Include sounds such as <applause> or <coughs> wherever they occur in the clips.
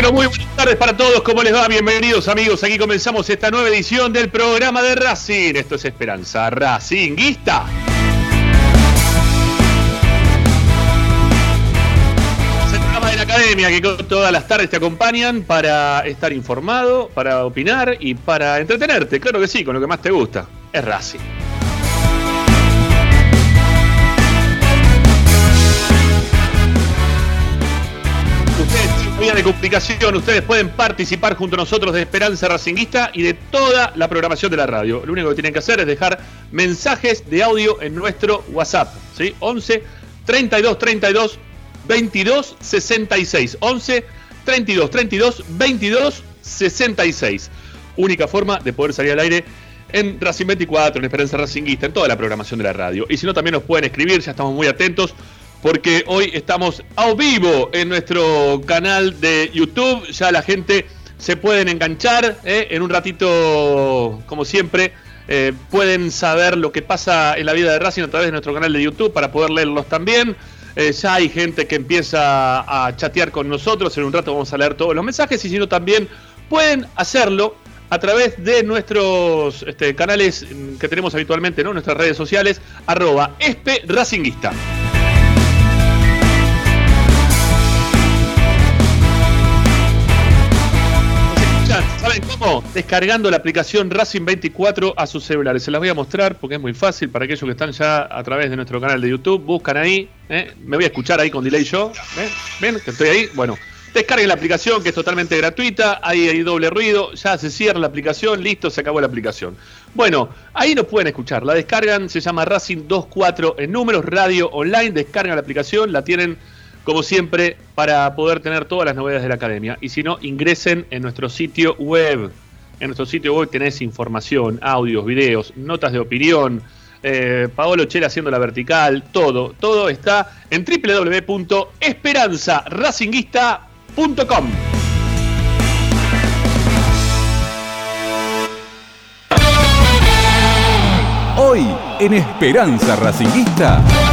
Pero muy buenas tardes para todos. ¿Cómo les va? Bienvenidos, amigos. Aquí comenzamos esta nueva edición del programa de Racing. Esto es Esperanza Racinguista. Es el programa la academia que todas las tardes te acompañan para estar informado, para opinar y para entretenerte. Claro que sí, con lo que más te gusta. Es Racing. Ustedes pueden participar junto a nosotros de Esperanza Racinguista y de toda la programación de la radio. Lo único que tienen que hacer es dejar mensajes de audio en nuestro WhatsApp, ¿sí? 11 32 32 22 66. 11 32 32 22 66. Única forma de poder salir al aire en Racing 24, en Esperanza Racinguista, en toda la programación de la radio. Y si no, también nos pueden escribir, ya estamos muy atentos porque hoy estamos a vivo en nuestro canal de YouTube. Ya la gente se pueden enganchar. ¿eh? En un ratito, como siempre, eh, pueden saber lo que pasa en la vida de Racing a través de nuestro canal de YouTube para poder leerlos también. Eh, ya hay gente que empieza a chatear con nosotros. En un rato vamos a leer todos los mensajes. Y si no, también pueden hacerlo a través de nuestros este, canales que tenemos habitualmente, ¿no? nuestras redes sociales, arroba espe. ¿Saben cómo? Descargando la aplicación Racing 24 a sus celulares. Se las voy a mostrar porque es muy fácil para aquellos que están ya a través de nuestro canal de YouTube. Buscan ahí. ¿eh? Me voy a escuchar ahí con delay yo. ¿eh? ¿Ven que estoy ahí? Bueno, descarguen la aplicación que es totalmente gratuita. Ahí hay doble ruido. Ya se cierra la aplicación. Listo, se acabó la aplicación. Bueno, ahí nos pueden escuchar. La descargan. Se llama Racing 24 en números radio online. Descargan la aplicación. La tienen como siempre, para poder tener todas las novedades de la academia. Y si no, ingresen en nuestro sitio web. En nuestro sitio web tenés información, audios, videos, notas de opinión, eh, Paolo Chela haciendo la vertical, todo, todo está en www.esperanzaracinguista.com. Hoy en Esperanza Racinguista.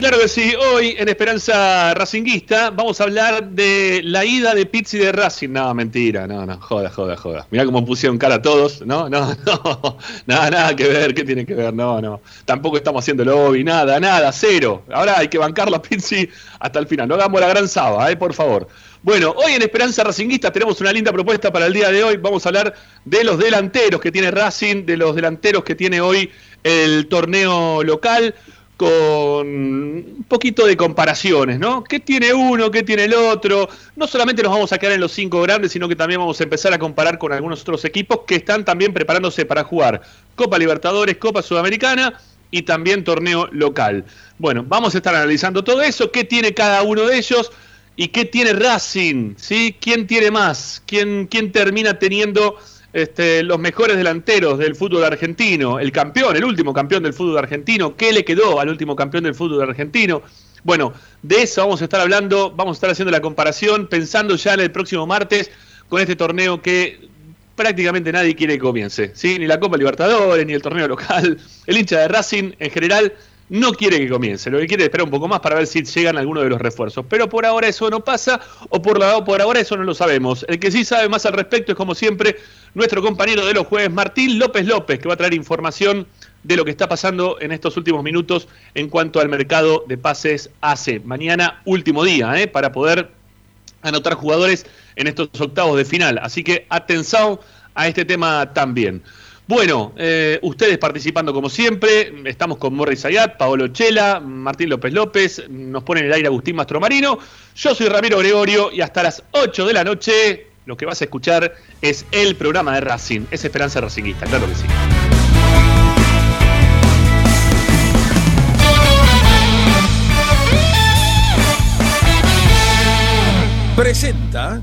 Claro que sí. Hoy en Esperanza Racinguista vamos a hablar de la ida de Pizzi de Racing. No, mentira, no, no, joda, joda, joda. Mirá cómo pusieron cara a todos. No, no, <laughs> no, nada, nada que ver, ¿qué tiene que ver? No, no. Tampoco estamos haciendo lobby, nada, nada, cero. Ahora hay que bancarlo a Pizzi hasta el final. No hagamos la gran saba, eh, por favor. Bueno, hoy en Esperanza Racinguista tenemos una linda propuesta para el día de hoy. Vamos a hablar de los delanteros que tiene Racing, de los delanteros que tiene hoy el torneo local con un poquito de comparaciones, ¿no? ¿Qué tiene uno? ¿Qué tiene el otro? No solamente nos vamos a quedar en los cinco grandes, sino que también vamos a empezar a comparar con algunos otros equipos que están también preparándose para jugar Copa Libertadores, Copa Sudamericana y también torneo local. Bueno, vamos a estar analizando todo eso, qué tiene cada uno de ellos y qué tiene Racing, ¿sí? ¿Quién tiene más? ¿Quién, quién termina teniendo este, los mejores delanteros del fútbol argentino, el campeón, el último campeón del fútbol argentino, ¿qué le quedó al último campeón del fútbol argentino? Bueno, de eso vamos a estar hablando, vamos a estar haciendo la comparación, pensando ya en el próximo martes con este torneo que prácticamente nadie quiere que comience, ¿sí? Ni la Copa Libertadores, ni el torneo local, el hincha de Racing en general no quiere que comience, lo que quiere es esperar un poco más para ver si llegan algunos de los refuerzos. Pero por ahora eso no pasa, o por, la, por ahora eso no lo sabemos. El que sí sabe más al respecto es, como siempre, nuestro compañero de los jueves, Martín López López, que va a traer información de lo que está pasando en estos últimos minutos en cuanto al mercado de pases AC. Mañana, último día, ¿eh? para poder anotar jugadores en estos octavos de final. Así que atención a este tema también. Bueno, eh, ustedes participando como siempre, estamos con Morris Ayat, Paolo Chela, Martín López López, nos pone en el aire Agustín Mastromarino, yo soy Ramiro Gregorio y hasta las 8 de la noche lo que vas a escuchar es el programa de Racing, es Esperanza Racingista, claro que sí. Presenta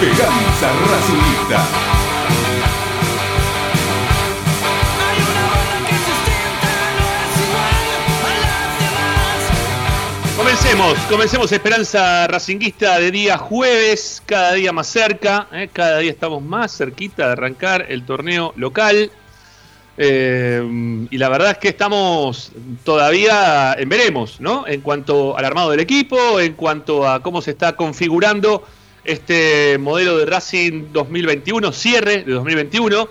Esperanza Racingista. Comencemos, comencemos Esperanza Racinguista de día jueves, cada día más cerca, ¿eh? cada día estamos más cerquita de arrancar el torneo local. Eh, y la verdad es que estamos todavía en veremos, ¿no? En cuanto al armado del equipo, en cuanto a cómo se está configurando este modelo de Racing 2021, cierre de 2021.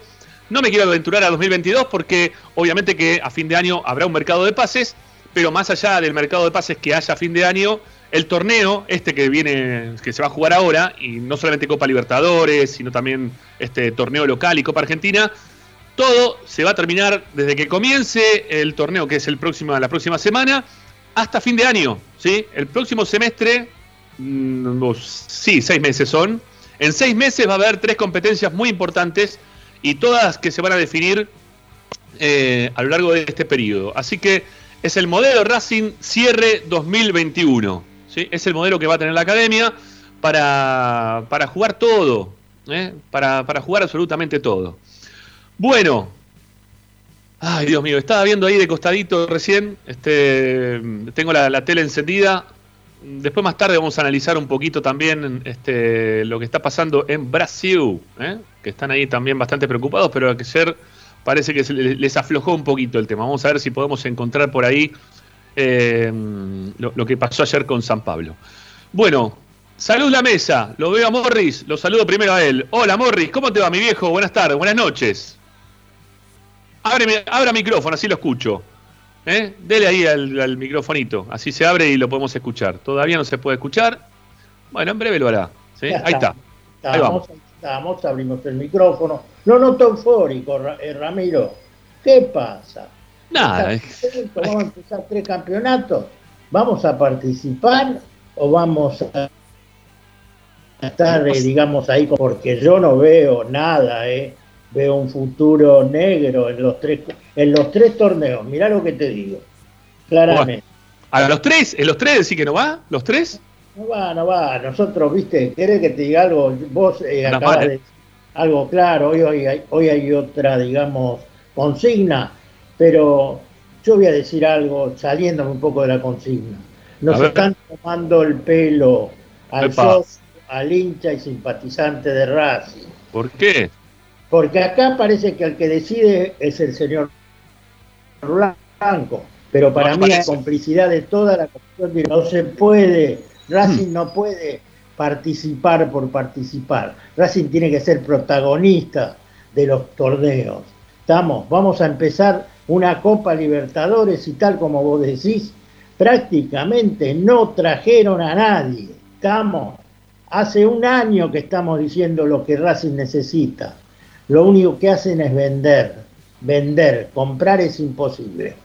No me quiero aventurar a 2022 porque obviamente que a fin de año habrá un mercado de pases, pero más allá del mercado de pases que haya a fin de año, el torneo, este que viene, que se va a jugar ahora, y no solamente Copa Libertadores, sino también este torneo local y Copa Argentina, todo se va a terminar desde que comience el torneo, que es el la próxima semana, hasta fin de año. ¿sí? El próximo semestre Mm, sí, seis meses son. En seis meses va a haber tres competencias muy importantes y todas que se van a definir eh, a lo largo de este periodo. Así que es el modelo Racing cierre 2021. ¿sí? Es el modelo que va a tener la academia para, para jugar todo. ¿eh? Para, para jugar absolutamente todo. Bueno, Ay, Dios mío, estaba viendo ahí de costadito recién. Este, tengo la, tele encendida. Después más tarde vamos a analizar un poquito también este, lo que está pasando en Brasil, ¿eh? que están ahí también bastante preocupados, pero ayer parece que les aflojó un poquito el tema. Vamos a ver si podemos encontrar por ahí eh, lo, que pasó ayer con San Pablo. Bueno, salud la mesa, lo veo a Morris, lo saludo primero a él. Hola Morris, ¿cómo te va mi viejo? Buenas tardes, buenas noches. Abre, abra micrófono, así lo escucho. ¿Eh? Dele ahí al, microfonito, así se abre y lo podemos escuchar. Todavía no se puede escuchar. Bueno, en breve lo hará. Ahí está. Ahí vamos. Estamos, abrimos el micrófono. Lo noto eufórico, eh, Ramiro. ¿Qué pasa? Nada. Vamos a empezar tres campeonatos. ¿Vamos a participar o vamos a estar, eh, digamos, ahí? Porque yo no veo nada, ¿eh? Veo un futuro negro en los tres, en los tres torneos. Mirá lo que te digo. Claramente. ¿A los tres? ¿En los tres decís que no va? ¿Los tres? No va, no va. Nosotros, viste, ¿querés que te diga algo? Vos eh, acabas de algo claro. Hoy, hoy, hay, hoy hay otra, digamos, consigna. Pero yo voy a decir algo saliéndome un poco de la consigna. Nos están tomando el pelo al socio, al hincha y simpatizante de Racing. ¿Por qué? Porque acá parece que el que decide es el señor Blanco, pero para mí la complicidad de toda la comisión no se puede, Racing no puede participar por participar. Racing tiene que ser protagonista de los torneos. Estamos, vamos a empezar una Copa Libertadores y tal como vos decís, prácticamente no trajeron a nadie. Estamos, hace un año que estamos diciendo lo que Racing necesita lo único que hacen es vender, vender, comprar es imposible.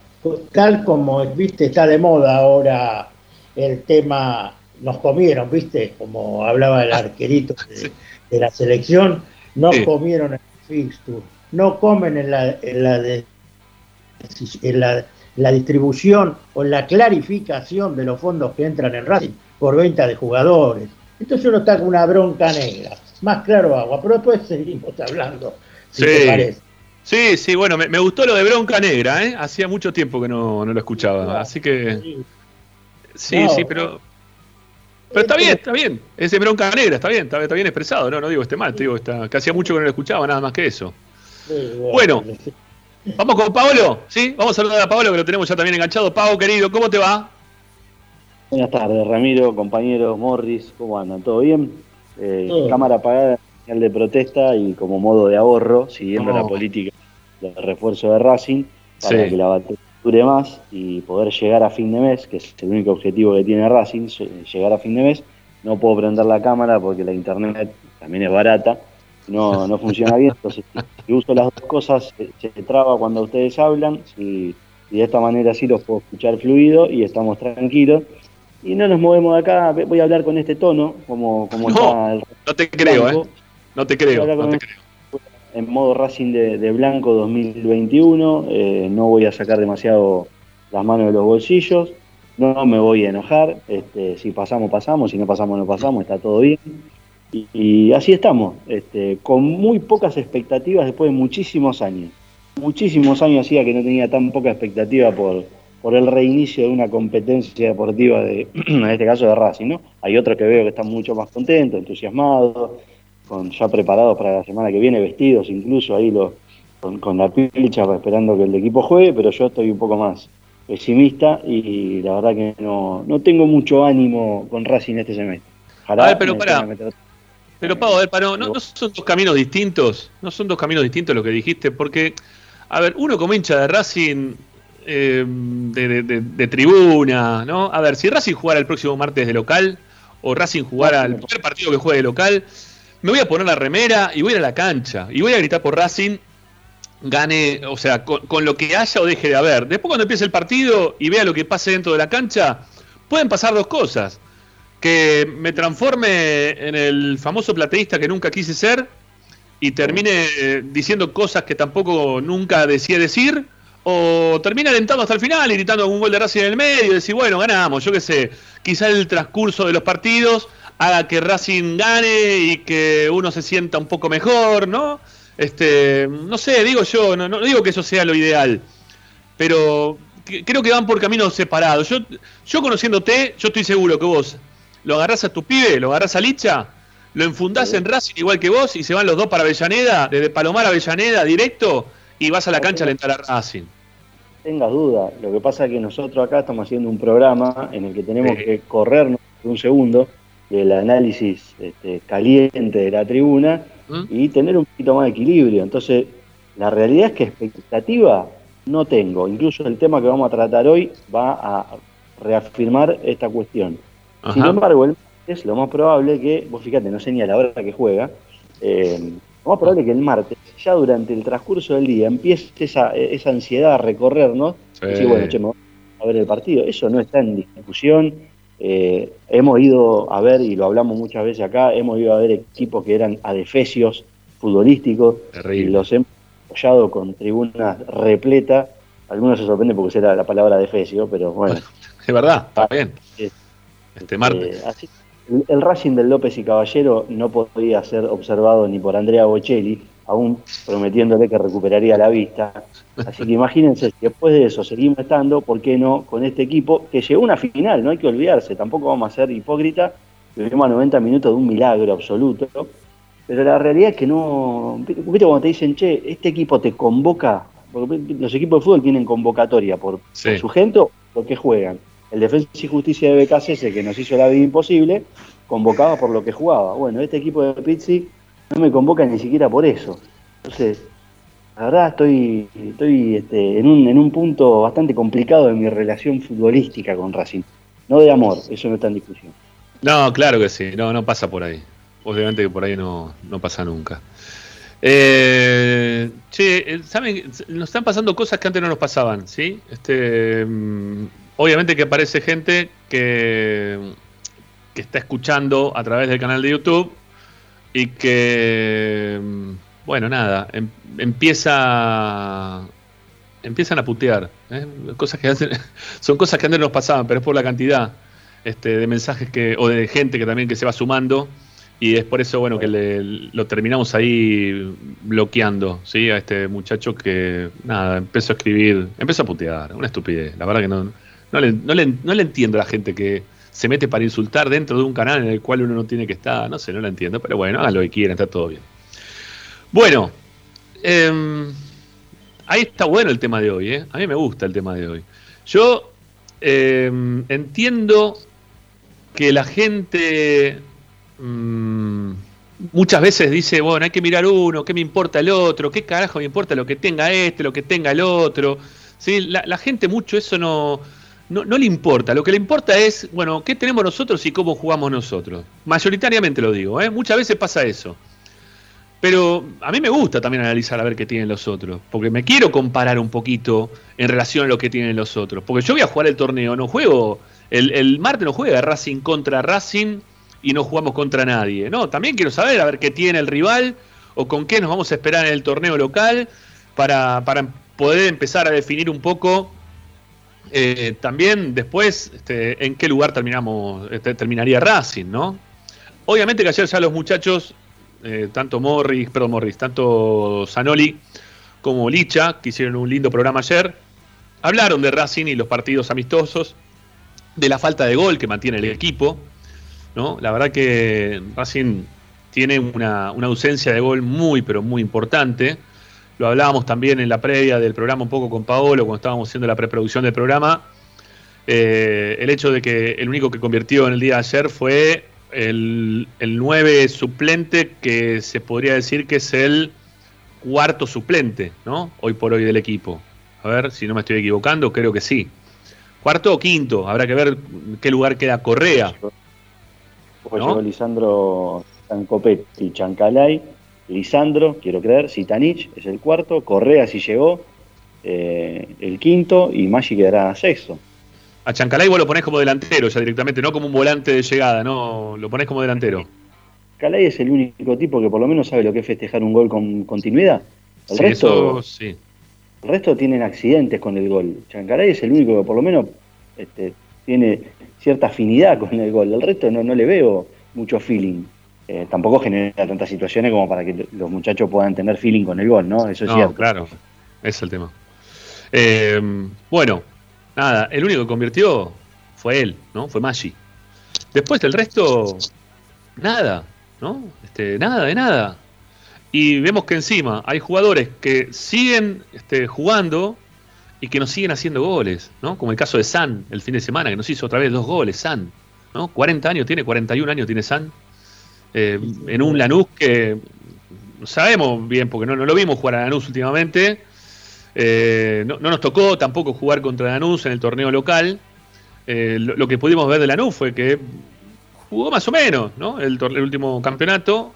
Tal como, viste, está de moda ahora el tema, nos comieron, viste, como hablaba el arquerito de, la selección, nos comieron el fixture, no comen en la, en la, en la, la distribución o en la clarificación de los fondos que entran en Racing por venta de jugadores. Entonces uno está con una bronca negra más claro agua, pero después seguimos hablando. sí. Sí, sí, bueno, me, gustó lo de Bronca Negra, ¿eh? Hacía mucho tiempo que no, lo escuchaba, así que... Sí, sí, pero... Pero está bien, está bien. Ese Bronca Negra, está bien, está, bien expresado, no, no digo este mal, te digo, está, que hacía mucho que no lo escuchaba, nada más que eso. bueno, vamos con Pablo, ¿sí? Vamos a saludar a Pablo que lo tenemos ya también enganchado. Pablo, querido, ¿cómo te va? Buenas tardes, Ramiro, compañeros, Morris, ¿cómo andan? ¿Todo bien? Eh, cámara apagada señal de protesta y como modo de ahorro, siguiendo la política de refuerzo de Racing, para que la batería dure más y poder llegar a fin de mes, que es el único objetivo que tiene Racing, llegar a fin de mes. No puedo prender la cámara porque la internet también es barata, no, no <laughs> funciona bien, entonces si uso las dos cosas se, traba cuando ustedes hablan, y de esta manera sí los puedo escuchar fluido y estamos tranquilos. Y no nos movemos de acá, voy a hablar con este tono, como, como está el... No te creo, ¿eh? No te creo, no te creo en modo Racing de, Blanco 2021, eh, no voy a sacar demasiado las manos de los bolsillos, no me voy a enojar, este, si pasamos, pasamos, si no pasamos, no pasamos, está todo bien. Y, así estamos, este, con muy pocas expectativas después de muchísimos años. Muchísimos años hacía que no tenía tan poca expectativa por, por el reinicio de una competencia deportiva, de, <clears throat> en este caso de Racing. ¿no? Hay otros que veo que están mucho más contentos, entusiasmados, con ya preparados para la semana que viene, vestidos incluso ahí los, con, la pilcha esperando que el equipo juegue, pero yo estoy un poco más pesimista y la verdad que no, no tengo mucho ánimo con Racing este semestre. a ver, pero para. Pero Pau, a ver, para, ¿no, son dos caminos distintos? ¿No son dos caminos distintos lo que dijiste? Porque, a ver, uno como hincha de Racing eh, de, de, tribuna, ¿no? A ver, si Racing jugara el próximo martes de local o Racing jugara el primer partido que juegue de local, me voy a poner la remera y voy a ir a la cancha y voy a gritar por Racing gane, o sea, con, lo que haya o deje de haber. Después cuando empiece el partido y vea lo que pase dentro de la cancha, pueden pasar dos cosas. Que me transforme en el famoso plateísta que nunca quise ser y termine eh, diciendo cosas que tampoco nunca decía decir, o termine alentando hasta el final gritando un gol de Racing en el medio y decir, bueno, ganamos, yo qué sé, quizá el transcurso de los partidos haga que Racing gane y que uno se sienta un poco mejor, ¿no? Este, no sé, digo yo, no, digo que eso sea lo ideal, pero creo que van por caminos separados. Yo, yo conociéndote, yo estoy seguro que vos lo agarrás a tu pibe, lo agarrás a Licha, lo enfundás en Racing igual que vos y se van los dos para Avellaneda, desde Palomar a Avellaneda directo y vas a la cancha a alentar a Racing. Tengas duda, lo que pasa es que nosotros acá estamos haciendo un programa en el que tenemos que corrernos un segundo del análisis este, caliente de la tribuna ¿Mm? y tener un poquito más de equilibrio. Entonces, la realidad es que expectativa no tengo. Incluso el tema que vamos a tratar hoy va a reafirmar esta cuestión. Sin embargo, el martes, lo más probable que, vos fíjate, no sé ni a la hora que juega, eh, lo más probable que el martes, ya durante el transcurso del día, empiece esa, esa ansiedad a recorrernos. Y decir, bueno, che, vamos a ver el partido. Eso no está en discusión eh, hemos ido a ver, y lo hablamos muchas veces acá, hemos ido a ver equipos que eran adefesios futbolísticos y los hemos apoyado con tribunas repletas. Algunos se sorprenden porque será la palabra adefesio, pero bueno. <laughs> Es verdad, está bien. este martes. Eh, el Racing del López y Caballero no podía ser observado ni por Andrea Bocelli, aún prometiéndole que recuperaría la vista. Así que imagínense, si después de eso seguimos estando, ¿por qué no con este equipo que llegó a una final? No hay que olvidarse, tampoco vamos a ser hipócritas, vivimos a 90 minutos de un milagro absoluto, pero la realidad es que no. ¿Viste cuando te dicen, che, este equipo te convoca? Porque los equipos de fútbol tienen convocatoria por, su gente o por qué juegan. El Defensa y Justicia de BKC, que nos hizo la vida imposible, convocaba por lo que jugaba. Bueno, este equipo de Pizzi no me convoca ni siquiera por eso. Entonces, la verdad estoy, estoy este, en, un, en un punto bastante complicado de mi relación futbolística con Racing. No de amor, eso no está en discusión. No, claro que sí, no, no pasa por ahí. Obviamente que por ahí no, no pasa nunca. Eh, che, eh, ¿saben? Nos están pasando cosas que antes no nos pasaban, ¿sí? Este, mm, obviamente que aparece gente que, está escuchando a través del canal de YouTube y que, bueno, nada, em, empieza empiezan a putear. ¿eh? Cosas que <laughs> son cosas que antes nos pasaban, pero es por la cantidad este, de mensajes que o de gente que también que se va sumando y es por eso bueno que lo terminamos ahí bloqueando, ¿sí? A este muchacho que nada, empezó a escribir, empezó a putear, una estupidez. La verdad que no, no, le, no, le, no le entiendo a la gente que se mete para insultar dentro de un canal en el cual uno no tiene que estar. No sé, no lo entiendo, pero bueno, hagan lo que quieran, está todo bien. Bueno, em, ahí está bueno el tema de hoy, ¿eh? A mí me gusta el tema de hoy. Yo em, entiendo que la gente mm, muchas veces dice, bueno, hay que mirar uno, ¿qué me importa el otro? ¿Qué carajo me importa lo que tenga este, lo que tenga el otro? ¿Sí? La, gente mucho eso no, no, le importa. Lo que le importa es, bueno, ¿qué tenemos nosotros y cómo jugamos nosotros? Mayoritariamente lo digo, ¿eh? muchas veces pasa eso. Pero a mí me gusta también analizar a ver qué tienen los otros, porque me quiero comparar un poquito en relación a lo que tienen los otros. Porque yo voy a jugar el torneo, no juego, el, el martes no juega Racing contra Racing y no jugamos contra nadie. No, también quiero saber a ver qué tiene el rival o con qué nos vamos a esperar en el torneo local para, para poder empezar a definir un poco eh, también después este, en qué lugar terminamos, este, terminaría Racing, ¿no? Obviamente que ayer ya los muchachos eh, tanto Morris, perdón, Morris, tanto Zanoli como Licha, que hicieron un lindo programa ayer, hablaron de Racing y los partidos amistosos, de la falta de gol que mantiene el equipo. ¿no? La verdad que Racing tiene una, ausencia de gol muy, pero muy importante. Lo hablábamos también en la previa del programa un poco con Paolo, cuando estábamos haciendo la preproducción del programa. Eh, el hecho de que el único que convirtió en el día de ayer fue el, el 9 suplente que se podría decir que es el cuarto suplente, ¿no? Hoy por hoy del equipo. A ver si no me estoy equivocando, creo que sí. Cuarto o quinto, habrá que ver qué lugar queda Correa. Pues llegó Lisandro Sancopetti, Chancalay, Lisandro, quiero creer, Sitanich es el cuarto, Correa si llegó, eh, el quinto y Maggi quedará sexto. A Chancalay vos lo ponés como delantero ya directamente, no como un volante de llegada, no, lo ponés como delantero. Chancalay es el único tipo que por lo menos sabe lo que es festejar un gol con continuidad. El resto, sí. El resto tienen accidentes con el gol. Chancalay es el único que por lo menos este, tiene cierta afinidad con el gol. El resto no, no le veo mucho feeling. Eh, tampoco genera tantas situaciones como para que los muchachos puedan tener feeling con el gol, ¿no? Eso es cierto. Claro, es el tema. Eh, bueno, nada, el único que convirtió fue él, ¿no? Fue Maggi. Después del resto, nada, ¿no? Este, nada de nada. Y vemos que encima hay jugadores que siguen este, jugando y que nos siguen haciendo goles, ¿no? Como el caso de San el fin de semana, que nos hizo otra vez dos goles, San, ¿no? 40 años tiene, 41 años tiene San. Eh, en un Lanús que sabemos bien, porque no, no lo vimos jugar a Lanús últimamente, eh, no, nos tocó tampoco jugar contra Lanús en el torneo local. Eh, lo, que pudimos ver de Lanús fue que jugó más o menos ¿no? el, último campeonato,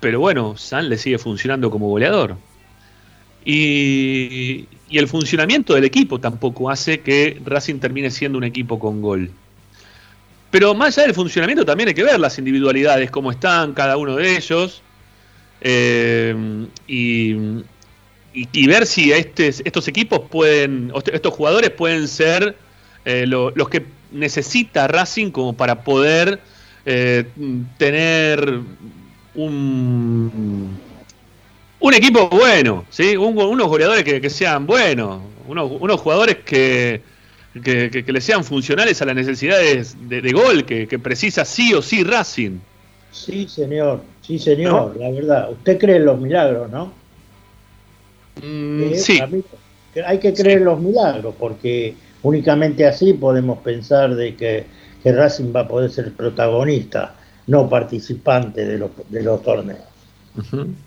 pero bueno, San le sigue funcionando como goleador. Y, y, el funcionamiento del equipo tampoco hace que Racing termine siendo un equipo con gol. Pero más allá del funcionamiento también hay que ver las individualidades, cómo están cada uno de ellos. Eh, y, y, ver si estos equipos pueden, estos jugadores pueden ser eh, los que necesita Racing como para poder eh, tener un, un equipo bueno, ¿sí? unos goleadores que, sean buenos, unos, jugadores que, que, le sean funcionales a las necesidades de, gol que, precisa sí o sí Racing. Sí, señor, sí, señor, la verdad. Usted cree en los milagros, ¿no? Mm, sí. hay que creer en los milagros, porque únicamente así podemos pensar de que, Racing va a poder ser protagonista, no participante de los, de los torneos.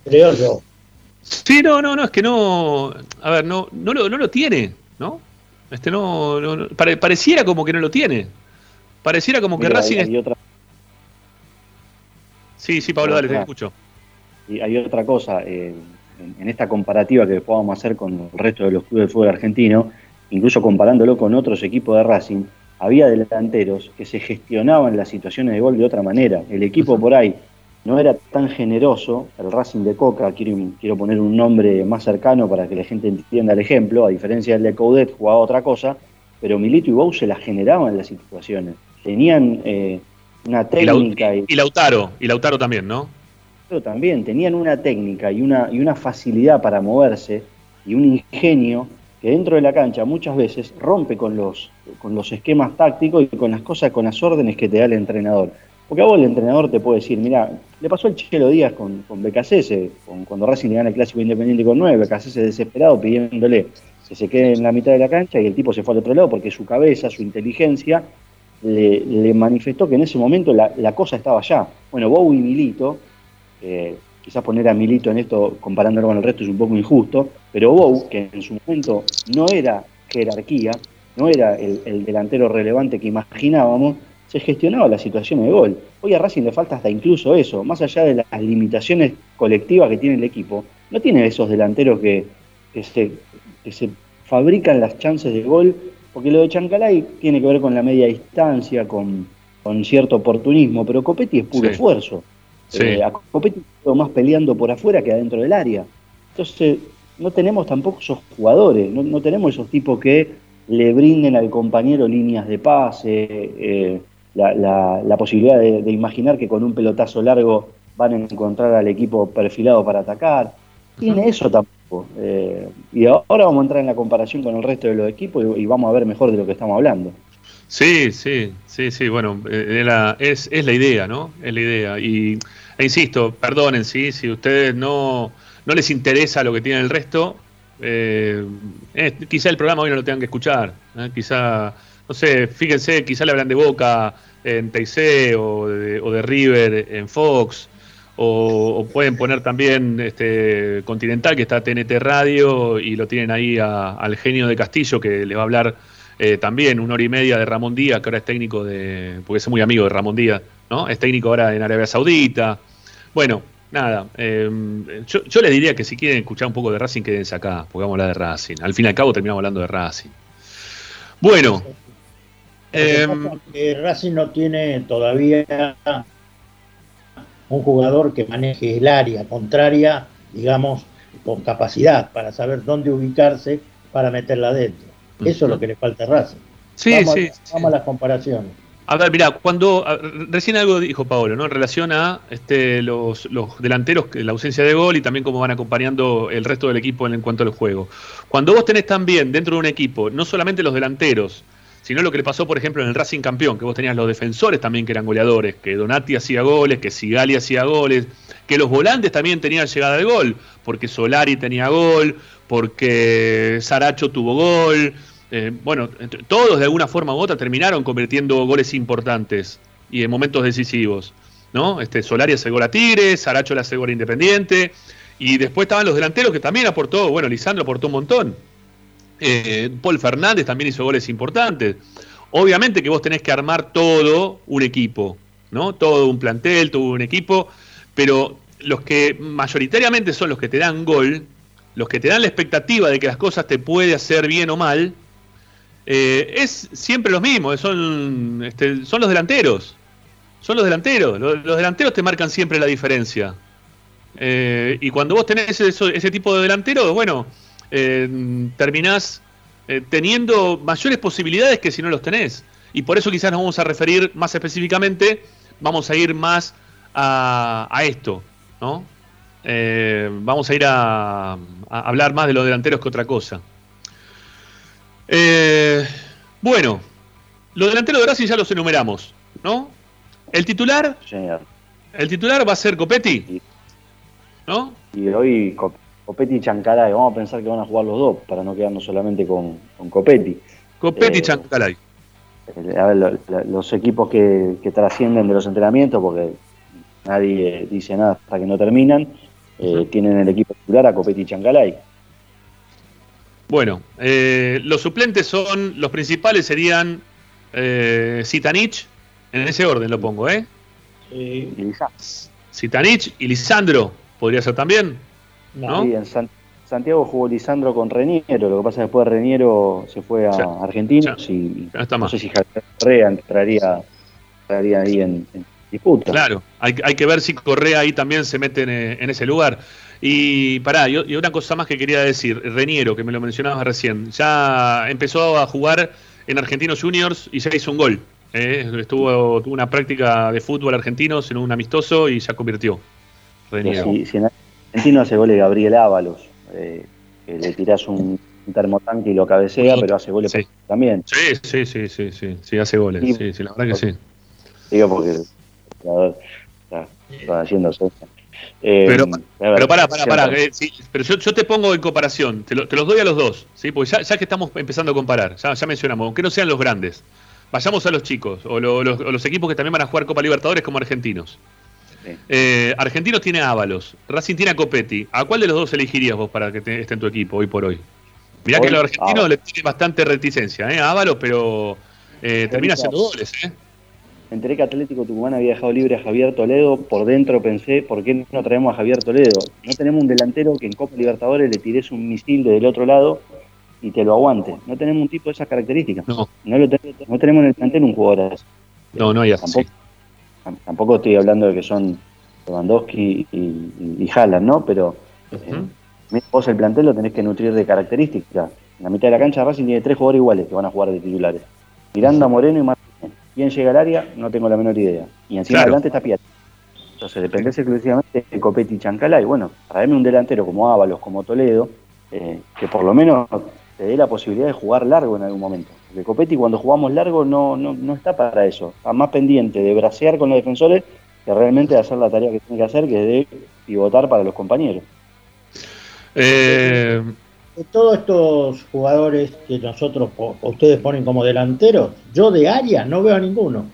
Creo yo. Sí, no, no, no, es que no, a ver, no, no, lo, no lo tiene, ¿no? Este no, pareciera como que no lo tiene. Pareciera como que Racing. Sí, sí, Pablo, dale, te escucho. Y hay otra cosa, eh, en, esta comparativa que podamos hacer con el resto de los clubes de fútbol argentino, incluso comparándolo con otros equipos de Racing, había delanteros que se gestionaban las situaciones de gol de otra manera. El equipo por ahí no era tan generoso, el Racing de Coca, quiero, quiero poner un nombre más cercano para que la gente entienda el ejemplo, a diferencia del de Coudet jugaba otra cosa, pero Milito y Bou se las generaban las situaciones. Tenían eh, una técnica. Y, Lautaro, y Lautaro también, ¿no? también, tenían una técnica y una, y una facilidad para moverse y un ingenio que dentro de la cancha muchas veces rompe con los, con los esquemas tácticos y con las cosas, con las órdenes que te da el entrenador. Porque a vos el entrenador te puede decir, mira, le pasó el Chelo Díaz con, con con, cuando Racing le gana el Clásico Independiente con 9, BKC desesperado pidiéndole que se quede en la mitad de la cancha y el tipo se fue al otro lado porque su cabeza, su inteligencia le, manifestó que en ese momento la, cosa estaba allá. Bueno, Bow y Milito eh, quizás poner a Milito en esto comparándolo con el resto es un poco injusto, pero Bou, que en su momento no era jerarquía, no era el, delantero relevante que imaginábamos, se gestionaba la situación de gol. Hoy a Racing le falta hasta incluso eso, más allá de las limitaciones colectivas que tiene el equipo, no tiene esos delanteros que, se, que se fabrican las chances de gol, porque lo de Chancalay tiene que ver con la media distancia, con, cierto oportunismo, pero Copetti es puro esfuerzo. Eh, a Copetti más peleando por afuera que adentro del área. Entonces, no tenemos tampoco esos jugadores, no, tenemos esos tipos que le brinden al compañero líneas de pase, eh, la, posibilidad de, imaginar que con un pelotazo largo van a encontrar al equipo perfilado para atacar. Tiene eso tampoco. Eh, y ahora vamos a entrar en la comparación con el resto de los equipos y, vamos a ver mejor de lo que estamos hablando. Sí, sí, sí, sí, bueno, eh, es, es la idea, ¿no? Es la idea. Y e insisto, perdonen, ¿sí? si ustedes no, no les interesa lo que tiene el resto, eh, quizá el programa hoy no lo tengan que escuchar. Quizá, no sé, fíjense, quizá le hablan de Boca en TIC o de, o de River en Fox o, pueden poner también este Continental, que está TNT Radio, y lo tienen ahí al genio de Castillo, que le va a hablar eh, también una hora y media de Ramón Díaz, que ahora es técnico de. porque es muy amigo de Ramón Díaz, ¿no? Es técnico ahora en Arabia Saudita. Bueno, nada, em, yo, yo, les diría que si quieren escuchar un poco de Racing, quédense acá, porque vamos a hablar de Racing. Al fin y al cabo terminamos hablando de Racing. Bueno. Eh, Racing no tiene todavía un jugador que maneje el área contraria, digamos, con capacidad para saber dónde ubicarse para meterla adentro. Eso es lo que le falta a Racing. Sí, vamos, sí, vamos a las comparaciones. A ver, mira, cuando recién algo dijo Paolo, ¿no? En relación a este, los, los, delanteros, la ausencia de gol y también cómo van acompañando el resto del equipo en, en cuanto al juego. Cuando vos tenés también dentro de un equipo, no solamente los delanteros, sino lo que le pasó, por ejemplo, en el Racing Campeón, que vos tenías los defensores también que eran goleadores, que Donati hacía goles, que Sigali hacía goles, que los volantes también tenían llegada de gol, porque Solari tenía gol, porque Saracho tuvo gol, eh, bueno, todos de alguna forma u otra terminaron convirtiendo goles importantes y en momentos decisivos, ¿no? Este, Solari hace a Tigres, Saracho le hace gol a Independiente, y después estaban los delanteros que también aportó, bueno, Lisandro aportó un montón, eh, Paul Fernández también hizo goles importantes. Obviamente que vos tenés que armar todo un equipo, ¿no? Todo un plantel, todo un equipo, pero los que mayoritariamente son los que te dan gol, los que te dan la expectativa de que las cosas te puede hacer bien o mal, eh, es siempre los mismos, son, este, son los delanteros. Son los delanteros. Los, delanteros te marcan siempre la diferencia. Eh, y cuando vos tenés ese, ese tipo de delanteros, bueno, eh, terminás eh, teniendo mayores posibilidades que si no los tenés. Y por eso quizás nos vamos a referir más específicamente, vamos a ir más a, esto, ¿no? Eh, vamos a ir a, hablar más de los delanteros que otra cosa. Eh, bueno, los delanteros de Racing ya los enumeramos, ¿no? El titular, el titular va a ser Copetti, ¿no? Y hoy Copetti y Chancalay. Vamos a pensar que van a jugar los dos para no quedarnos solamente con, Copetti. Copetti y eh, Chancalay. A ver, los equipos que, trascienden de los entrenamientos, porque nadie dice nada hasta que no terminan, eh, tienen el equipo titular a Copetti y Chancalay. Bueno, eh, los suplentes son, los principales serían eh, Zitanich, en ese orden lo pongo, ¿eh? Sí. Zitanich y Lisandro, podría ser también. ¿No? en Santiago jugó Lisandro con Reniero, lo que pasa es que después Reniero se fue a Argentina y no sé si Correa entraría, entraría ahí en, disputa. Claro, hay, hay, que ver si Correa ahí también se mete en, ese lugar. Y pará, y, una cosa más que quería decir, Reniero, que me lo mencionabas recién, ya empezó a jugar en Argentinos Juniors y ya hizo un gol. ¿eh? Estuvo, tuvo una práctica de fútbol argentino, en un amistoso y ya convirtió. Reniero. Argentino hace goles Gabriel Ábalos, eh, que le tirás un, termotanque y lo cabecea, pero hace goles también. Sí, sí, sí, sí, sí, sí, hace goles, sí, sí, la verdad que sí. Digo porque el está, haciendo eh, pero, pero pará, pará, pará. Eh, pero yo, yo, te pongo en comparación, te, los doy a los dos, ¿sí? porque ya, ya que estamos empezando a comparar, ya, ya, mencionamos, aunque no sean los grandes, vayamos a los chicos o, los, o los equipos que también van a jugar Copa Libertadores como argentinos. Eh, Argentinos tiene Ábalos, Racing tiene a Copetti. ¿A cuál de los dos elegirías vos para que esté en tu equipo hoy por hoy? Mirá que los argentinos le tiene bastante reticencia, ¿eh? A Ábalos, pero eh, termina haciendo goles, ¿eh? Me enteré que Atlético Tucumán había dejado libre a Javier Toledo. Por dentro pensé, ¿por qué no traemos a Javier Toledo? No tenemos un delantero que en Copa Libertadores le tires un misil desde el otro lado y te lo aguante. No tenemos un tipo de esas características. No, no, tenemos en el plantel un jugador así. No, no hay así. Tampoco, estoy hablando de que son Lewandowski y, y, ¿no? Pero eh, vos el plantel lo tenés que nutrir de características. En la mitad de la cancha Racing tiene tres jugadores iguales que van a jugar de titulares. Miranda, Moreno y Martínez. ¿Quién llega al área? No tengo la menor idea. Y encima adelante está Piatti. Entonces depende exclusivamente de Copetti y Chancalay. Bueno, traerme un delantero como Ábalos, como Toledo, eh, que por lo menos te dé la posibilidad de jugar largo en algún momento. Porque Copetti cuando jugamos largo no, no, no está para eso. Está más pendiente de bracear con los defensores que realmente de hacer la tarea que tiene que hacer, que es de pivotar para los compañeros. Eh... De todos estos jugadores que nosotros, ustedes ponen como delanteros, yo de área no veo a ninguno.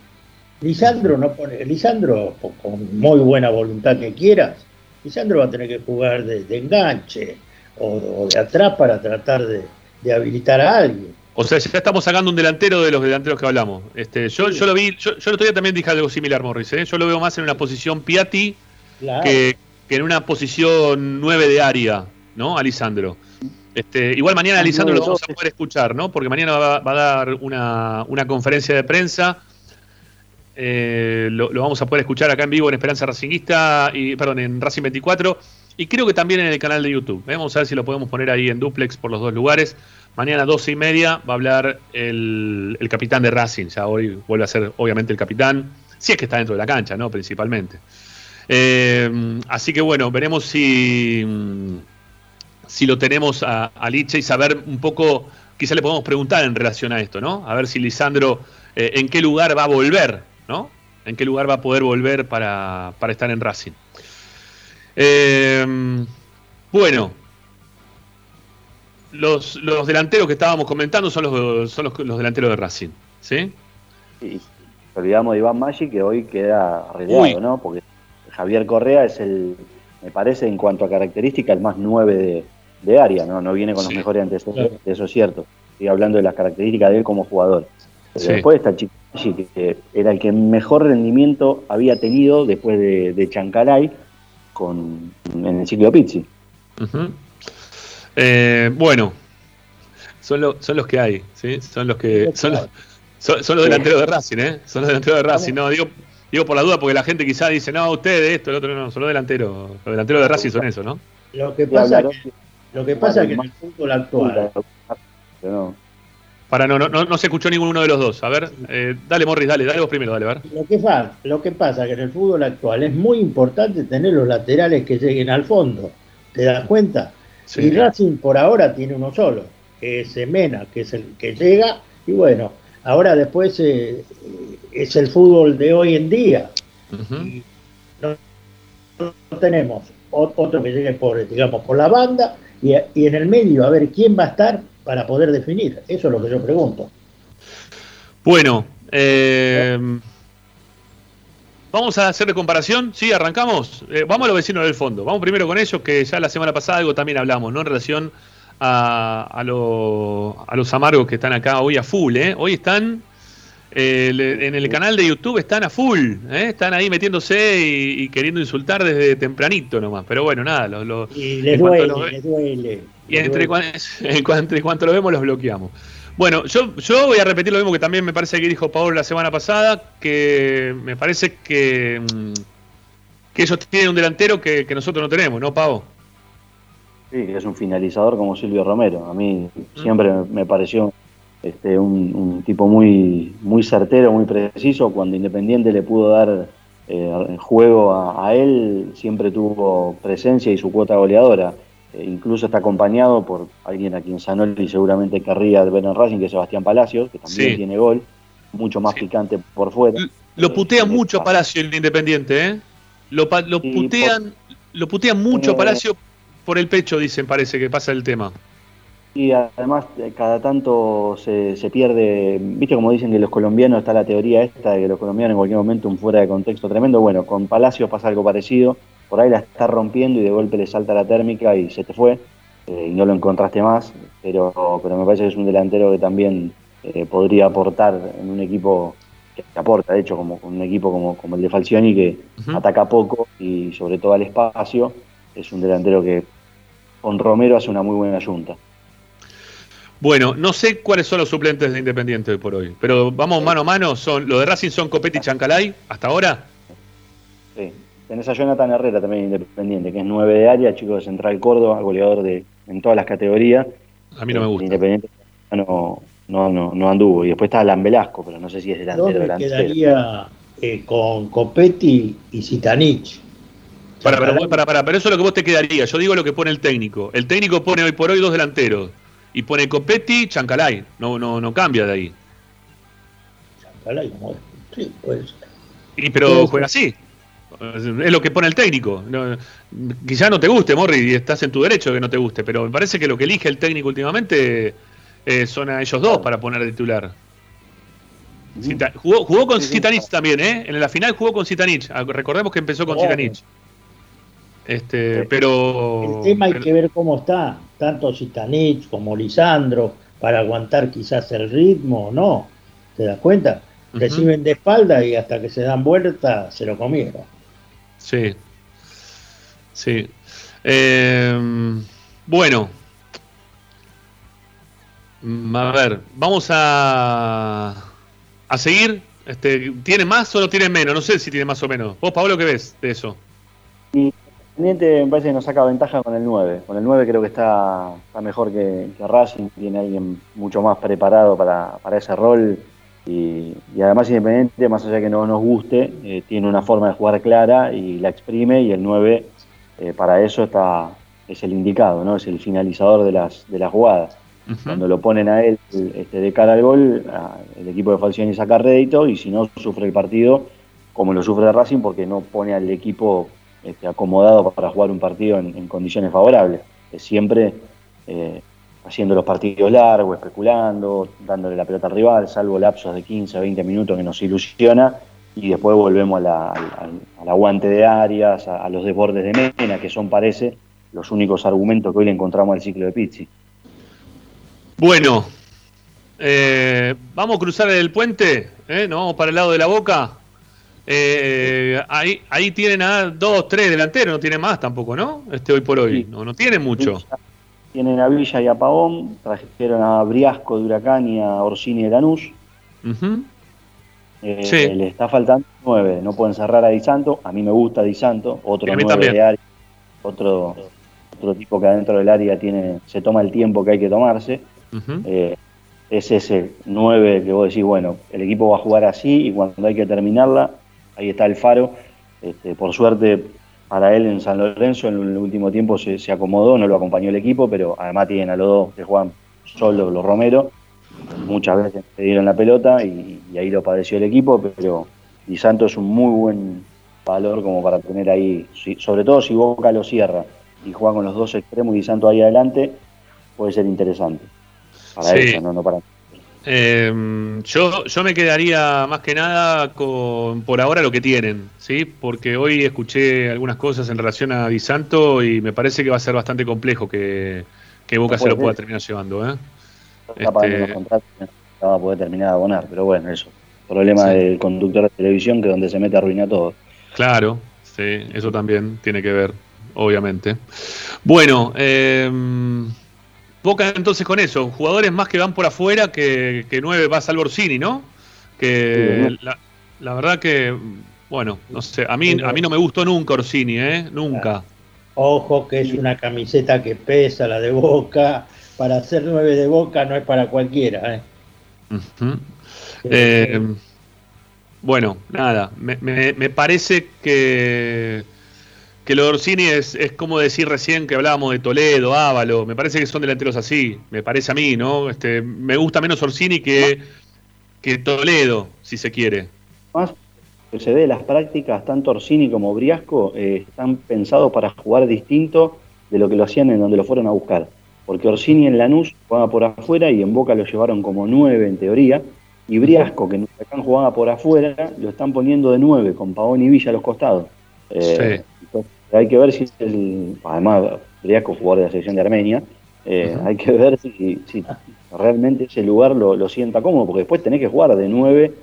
Lisandro no pone, Lisandro, con muy buena voluntad que quieras, Lisandro va a tener que jugar de, enganche o de atrás para tratar de, de habilitar a alguien. O sea, ya estamos sacando un delantero de los delanteros que hablamos. Este, yo, yo lo vi, yo, yo el otro día también dije algo similar, Morris. ¿eh? Yo lo veo más en una posición Piatti que, en una posición 9 de área, ¿no? Alisandro. Este, igual mañana Alisandro lo vamos a poder escuchar, ¿no? Porque mañana va, a dar una, una, conferencia de prensa. Eh, lo, lo, vamos a poder escuchar acá en vivo en Esperanza Racinguista, y, perdón, en Racing 24 y creo que también en el canal de YouTube. Vamos a ver si lo podemos poner ahí en duplex por los dos lugares. Mañana 12 y media va a hablar el, capitán de Racing. Ya hoy vuelve a ser obviamente el capitán. Si es que está dentro de la cancha, ¿no? Principalmente. Eh, así que bueno, veremos si, si lo tenemos a, a Liche y saber un poco, quizá le podemos preguntar en relación a esto, ¿no? A ver si Lisandro eh, en qué lugar va a volver, ¿no? En qué lugar va a poder volver para, para estar en Racing. Eh, bueno, los, los, delanteros que estábamos comentando son los, son los, delanteros de Racing, ¿sí? Sí, olvidamos de Iván Maggi que hoy queda arreglado, ¿no? Porque Javier Correa es el, me parece, en cuanto a características, el más nueve de, área, ¿no? No viene con los mejores antecedentes, eso es cierto. Estoy hablando de las características de él como jugador. Pero después está el Chico que era el que mejor rendimiento había tenido después de, de Chancalay con, en el ciclo Pizzi. Eh, bueno, son, son los que hay, ¿sí? Son los que. Son los, son, los delanteros de Racing, ¿eh? Son los delanteros de Racing. No, digo, digo por la duda, porque la gente quizá dice, no, ustedes esto, el otro no, son los delanteros. Los delanteros de Racing son eso, ¿no? Lo que pasa, que, lo que, pasa es que en el fútbol actual. Para, no, no, no, se escuchó ninguno de los dos. A ver, eh, dale, Morris, dale, dale vos primero, dale, a ver. Lo que, fa, lo que pasa es que en el fútbol actual es muy importante tener los laterales que lleguen al fondo. ¿Te das cuenta? Y Racing por ahora tiene uno solo, que es Mena, que es el que llega. Y bueno, ahora después eh, es el fútbol de hoy en día. no, tenemos otro que llegue por, digamos, por la banda y, y en el medio a ver quién va a estar para poder definir. Eso es lo que yo pregunto. Bueno, eh, vamos a hacer de comparación. Sí, arrancamos. Eh, vamos a los vecinos del fondo. Vamos primero con ellos, que ya la semana pasada algo también hablamos, ¿no? En relación a, a, a los amargos que están acá hoy a full, ¿eh? Hoy están eh, en el canal de YouTube están a full, ¿eh? están ahí metiéndose y, queriendo insultar desde tempranito nomás. Pero bueno, nada. Lo, y les duele, les duele. Y entre, <laughs> en cuanto, lo vemos, los bloqueamos. Bueno, yo, yo voy a repetir lo mismo que también me parece que dijo Pablo la semana pasada, que me parece que, mm, que ellos tienen un delantero que, nosotros no tenemos, ¿no, Pavo? Sí, que es un finalizador como Silvio Romero. A mí mm. siempre me pareció este, un, tipo muy, muy certero, muy preciso. Cuando Independiente le pudo dar eh, juego a, él, siempre tuvo presencia y su cuota goleadora. Eh, incluso está acompañado por alguien a quien Sanoli seguramente querría ver en Racing, que es Sebastián Palacios, que también tiene gol, mucho más picante por fuera. Lo putean mucho a Palacio el Independiente, ¿eh? Lo, lo putean, lo putean mucho a Palacio por el pecho, dicen, parece que pasa el tema. Y además eh, cada tanto se, se, pierde, viste como dicen que los colombianos, está la teoría esta de que los colombianos en cualquier momento un fuera de contexto tremendo, bueno, con Palacio pasa algo parecido, por ahí la está rompiendo y de golpe le salta la térmica y se te fue, eh, y no lo encontraste más, pero, pero me parece que es un delantero que también eh, podría aportar en un equipo que aporta, de hecho, como un equipo como, como el de Falcioni que ataca poco y sobre todo al espacio, es un delantero que con Romero hace una muy buena junta. Bueno, no sé cuáles son los suplentes de Independiente hoy por hoy, pero vamos mano a mano. Son, los de Racing son Copetti y Chancalay hasta ahora. Sí, tenés a Jonathan Herrera también Independiente, que es nueve de área, chico de Central Córdoba, goleador de en todas las categorías. A mí no me gusta. Independiente no, no, no, anduvo. Y después está Alan Velasco, pero no sé si es delantero. Yo me quedaría eh, con Copetti y Zitanich. Para, para, para, para, pero eso es lo que vos te quedaría. Yo digo lo que pone el técnico. El técnico pone hoy por hoy dos delanteros y pone Copetti, Chancalay. No, no, no cambia de ahí. Chancalay, sí, puede ser. Y, pero juega así. Es lo que pone el técnico. quizá no te guste, Morri, y estás en tu derecho de que no te guste, pero me parece que lo que elige el técnico últimamente eh, son a ellos dos para poner de titular. jugó, jugó, con Citanich también, ¿eh? En la final jugó con Citanich. Ah, recordemos que empezó con Citanich. Este, pero. El tema hay que ver cómo está, tanto Zitanich como Lisandro, para aguantar quizás el ritmo, ¿no? ¿Te das cuenta? Reciben de espalda y hasta que se dan vuelta se lo comieron. Sí. Sí. Em, bueno. Mm, a ver, vamos a, a seguir. Este, ¿Tiene más o no tiene menos? No sé si tiene más o menos. ¿Vos, Pablo, qué ves de eso? Independiente me parece que nos saca ventaja con el 9. Con el 9 creo que está, mejor que, Racing, tiene alguien mucho más preparado para, ese rol. Y, además Independiente, más allá de que no nos guste, eh, tiene una forma de jugar clara y la exprime y el 9 eh, para eso está es el indicado, ¿no? es el finalizador de las, de las jugadas. Cuando lo ponen a él este, de cara al gol, el equipo de Falcioni saca rédito y si no, sufre el partido como lo sufre Racing porque no pone al equipo este, acomodado para jugar un partido en, condiciones favorables. Es siempre eh, haciendo los partidos largos, especulando, dándole la pelota al rival, salvo lapsos de 15 a 20 minutos que nos ilusiona, y después volvemos al aguante de áreas, a, los desbordes de Mena, que son, parece, los únicos argumentos que hoy le encontramos al ciclo de Pizzi. Bueno, eh, vamos a cruzar el puente, ¿eh? ¿no? Para el lado de la boca. Eh, ahí, ahí tienen a dos, tres delanteros, no tienen más tampoco, ¿no? Este hoy por hoy, no, no tienen mucho. Tienen a Villa y a Pavón, trajeron a Briasco de Huracán y a Orsini de Lanús. Eh, le está faltando nueve, no pueden cerrar a Di Santo, a mí me gusta Di Santo, otro nueve de área, otro, otro tipo que adentro del área tiene, se toma el tiempo que hay que tomarse. Eh, es ese 9 que vos decís, bueno, el equipo va a jugar así y cuando hay que terminarla, ahí está el faro. Este, por suerte para él en San Lorenzo en el último tiempo se, acomodó, no lo acompañó el equipo, pero además tienen a los dos que juegan solo los Romero. Muchas veces le dieron la pelota y, ahí lo padeció el equipo, pero Di Santo es un muy buen valor como para tener ahí, sobre todo si Boca lo cierra y juega con los dos extremos y Di Santo ahí adelante, puede ser interesante. Para eso, no, no para eh, yo, yo me quedaría más que nada con por ahora lo que tienen, ¿sí? Porque hoy escuché algunas cosas en relación a Di Santo y me parece que va a ser bastante complejo que, Boca se lo pueda terminar llevando, ¿eh? Este... va a poder terminar de abonar, pero bueno, eso. Problema del conductor de televisión que donde se mete arruina todo. Claro, sí, eso también tiene que ver, obviamente. Bueno, eh, Boca entonces con eso, jugadores más que van por afuera que, que nueve va salvo Orsini, ¿no? Que la, verdad que, bueno, no sé, a mí, a mí no me gustó nunca Orsini, ¿eh? Nunca. Ojo que es una camiseta que pesa, la de Boca. Para ser nueve de Boca no es para cualquiera, ¿eh? eh bueno, nada, me, me parece que que lo de Orsini es, es, como decir recién que hablábamos de Toledo, Ávalo, me parece que son delanteros así, me parece a mí, ¿no? Este, me gusta menos Orsini que, que Toledo, si se quiere. Más que se ve las prácticas, tanto Orsini como Briasco eh, están pensados para jugar distinto de lo que lo hacían en donde lo fueron a buscar. porque Orsini en Lanús jugaba por afuera y en Boca lo llevaron como nueve en teoría, y Briasco, que en Huracán jugaba por afuera, lo están poniendo de nueve, con Pavón y Villa a los costados. Eh, hay que ver si el, además Briasco jugador de la selección de Armenia, eh, hay que ver si, realmente ese lugar lo, lo, sienta cómodo, porque después tenés que jugar de nueve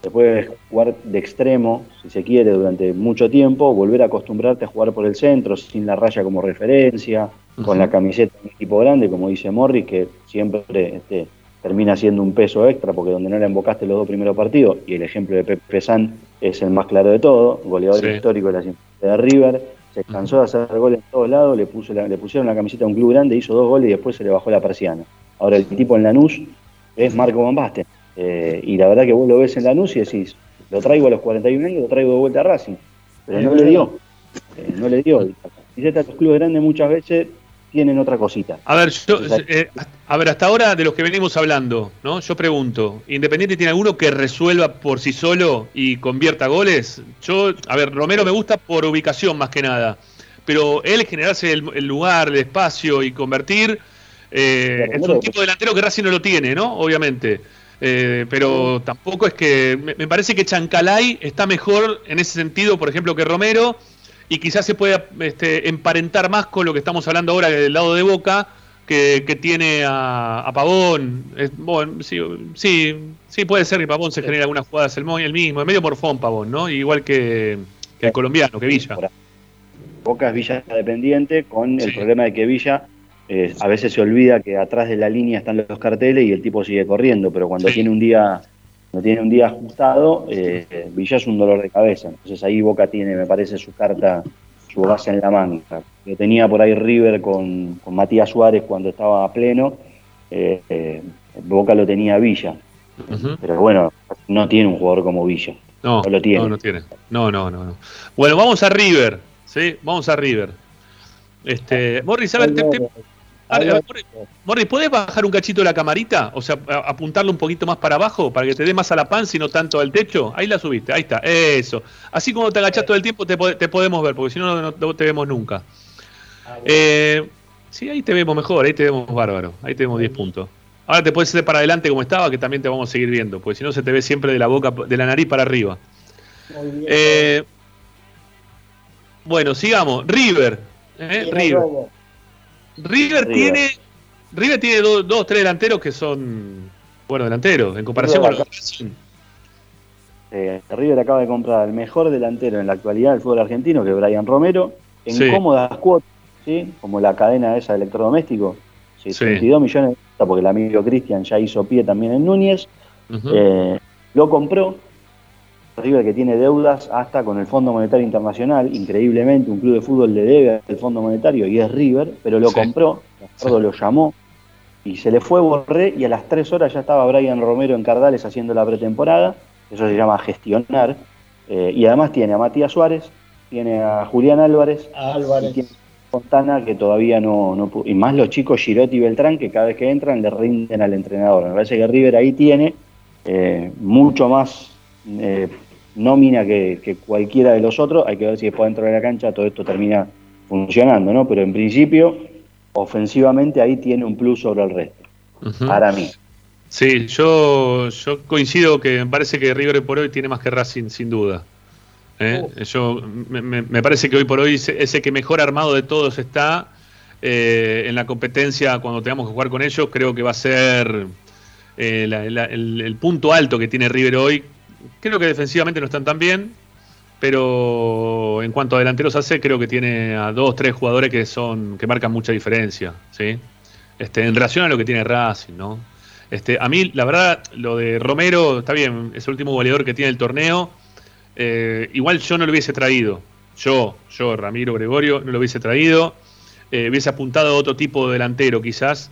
te puedes jugar de extremo, si se quiere, durante mucho tiempo, volver a acostumbrarte a jugar por el centro, sin la raya como referencia, con la camiseta de un equipo grande, como dice Morris, que siempre este, termina siendo un peso extra, porque donde no le embocaste los dos primeros partidos, y el ejemplo de Pepe San es el más claro de todo, goleador histórico de la de River, se cansó de hacer goles en todos lados, le, puso le pusieron la camiseta a un club grande, hizo dos goles y después se le bajó la persiana. Ahora el tipo en Lanús es Marco Bombaste eh, y la verdad que vos lo ves en la NUS y decís, lo traigo a los 41 años, lo traigo de vuelta a Racing. Pero no le dio. Eh, no le dio. Y los clubes grandes muchas veces tienen otra cosita. A ver, eh, a ver, hasta ahora de los que venimos hablando, ¿no? Yo pregunto, ¿Independiente tiene alguno que resuelva por sí solo y convierta goles? Yo, a ver, Romero me gusta por ubicación más que nada, pero él generarse el, lugar, el espacio y convertir, es un tipo delantero que Racing no lo tiene, ¿no? Obviamente. Eh, pero tampoco es que. Me, parece que Chancalay está mejor en ese sentido, por ejemplo, que Romero, y quizás se pueda este, emparentar más con lo que estamos hablando ahora del lado de Boca, que, tiene a, Pavón. bueno, sí, sí, puede ser que Pavón se genere algunas jugadas el, el mismo, es medio morfón Pavón, ¿no? Igual que, el colombiano, que Villa. Boca es Villa dependiente, con el problema de que Villa eh, a veces se olvida que atrás de la línea están los carteles y el tipo sigue corriendo, pero cuando tiene un día no tiene un día ajustado, eh, Villa es un dolor de cabeza. Entonces ahí Boca tiene, me parece, su carta, su base en la manga. Lo tenía por ahí River con, Matías Suárez cuando estaba a pleno, eh, Boca lo tenía Villa. Pero bueno, no tiene un jugador como Villa. No, no lo tiene. No, no tiene. No, no, no, Bueno, vamos a River. ¿sí? Vamos a River. Este, Morris, ¿sabes? Morris, ¿puedes bajar un cachito la camarita? O sea, apuntarlo un poquito más para abajo para que te dé más a la pan, y no tanto al techo. Ahí la subiste, ahí está, eso. Así como te agachas todo el tiempo, te, podemos ver, porque si no, no, te vemos nunca. Eh, sí, ahí te vemos mejor, ahí te vemos bárbaro, ahí te vemos 10 puntos. Ahora te puedes hacer para adelante como estaba, que también te vamos a seguir viendo, porque si no se te ve siempre de la boca, de la nariz para arriba. Eh, bueno, sigamos. River. Eh, River. River, tiene River tiene dos, dos, tres delanteros que son buenos delanteros en comparación con los eh, River acaba de comprar el mejor delantero en la actualidad del fútbol argentino, que es Brian Romero, en cómodas cuotas, ¿sí? como la cadena esa de electrodoméstico, sí, 32 millones de porque el amigo Cristian ya hizo pie también en Núñez, eh, lo compró, River que tiene deudas hasta con el Fondo Monetario Internacional, increíblemente un club de fútbol le debe al Fondo Monetario y es River, pero lo compró, lo llamó y se le fue Borré y a las tres horas ya estaba Brian Romero en Cardales haciendo la pretemporada, eso se llama gestionar, eh, y además tiene a Matías Suárez, tiene a Julián Álvarez, Álvarez. y tiene a Fontana que todavía no, no, y más los chicos Girotti y Beltrán que cada vez que entran le rinden al entrenador. Me parece que River ahí tiene eh, mucho más eh, nómina que, cualquiera de los otros. Hay que ver si después dentro de la cancha todo esto termina funcionando, ¿no? Pero en principio, ofensivamente ahí tiene un plus sobre el resto, para mí. Sí, yo, yo coincido que me parece que River por hoy tiene más que Racing, sin duda. ¿eh? Oh. Yo, me, parece que hoy por hoy ese que mejor armado de todos está eh, en la competencia cuando tengamos que jugar con ellos, creo que va a ser eh, el, punto alto que tiene River hoy, Creo que defensivamente no están tan bien, pero en cuanto a delanteros hace, creo que tiene a dos, tres jugadores que son que marcan mucha diferencia, ¿sí? Este, en relación a lo que tiene Racing, ¿no? Este, a mí, la verdad, lo de Romero, está bien, es el último goleador que tiene el torneo. Eh, igual yo no lo hubiese traído. Yo, yo, Ramiro Gregorio, no lo hubiese traído. Eh, hubiese apuntado a otro tipo de delantero, quizás.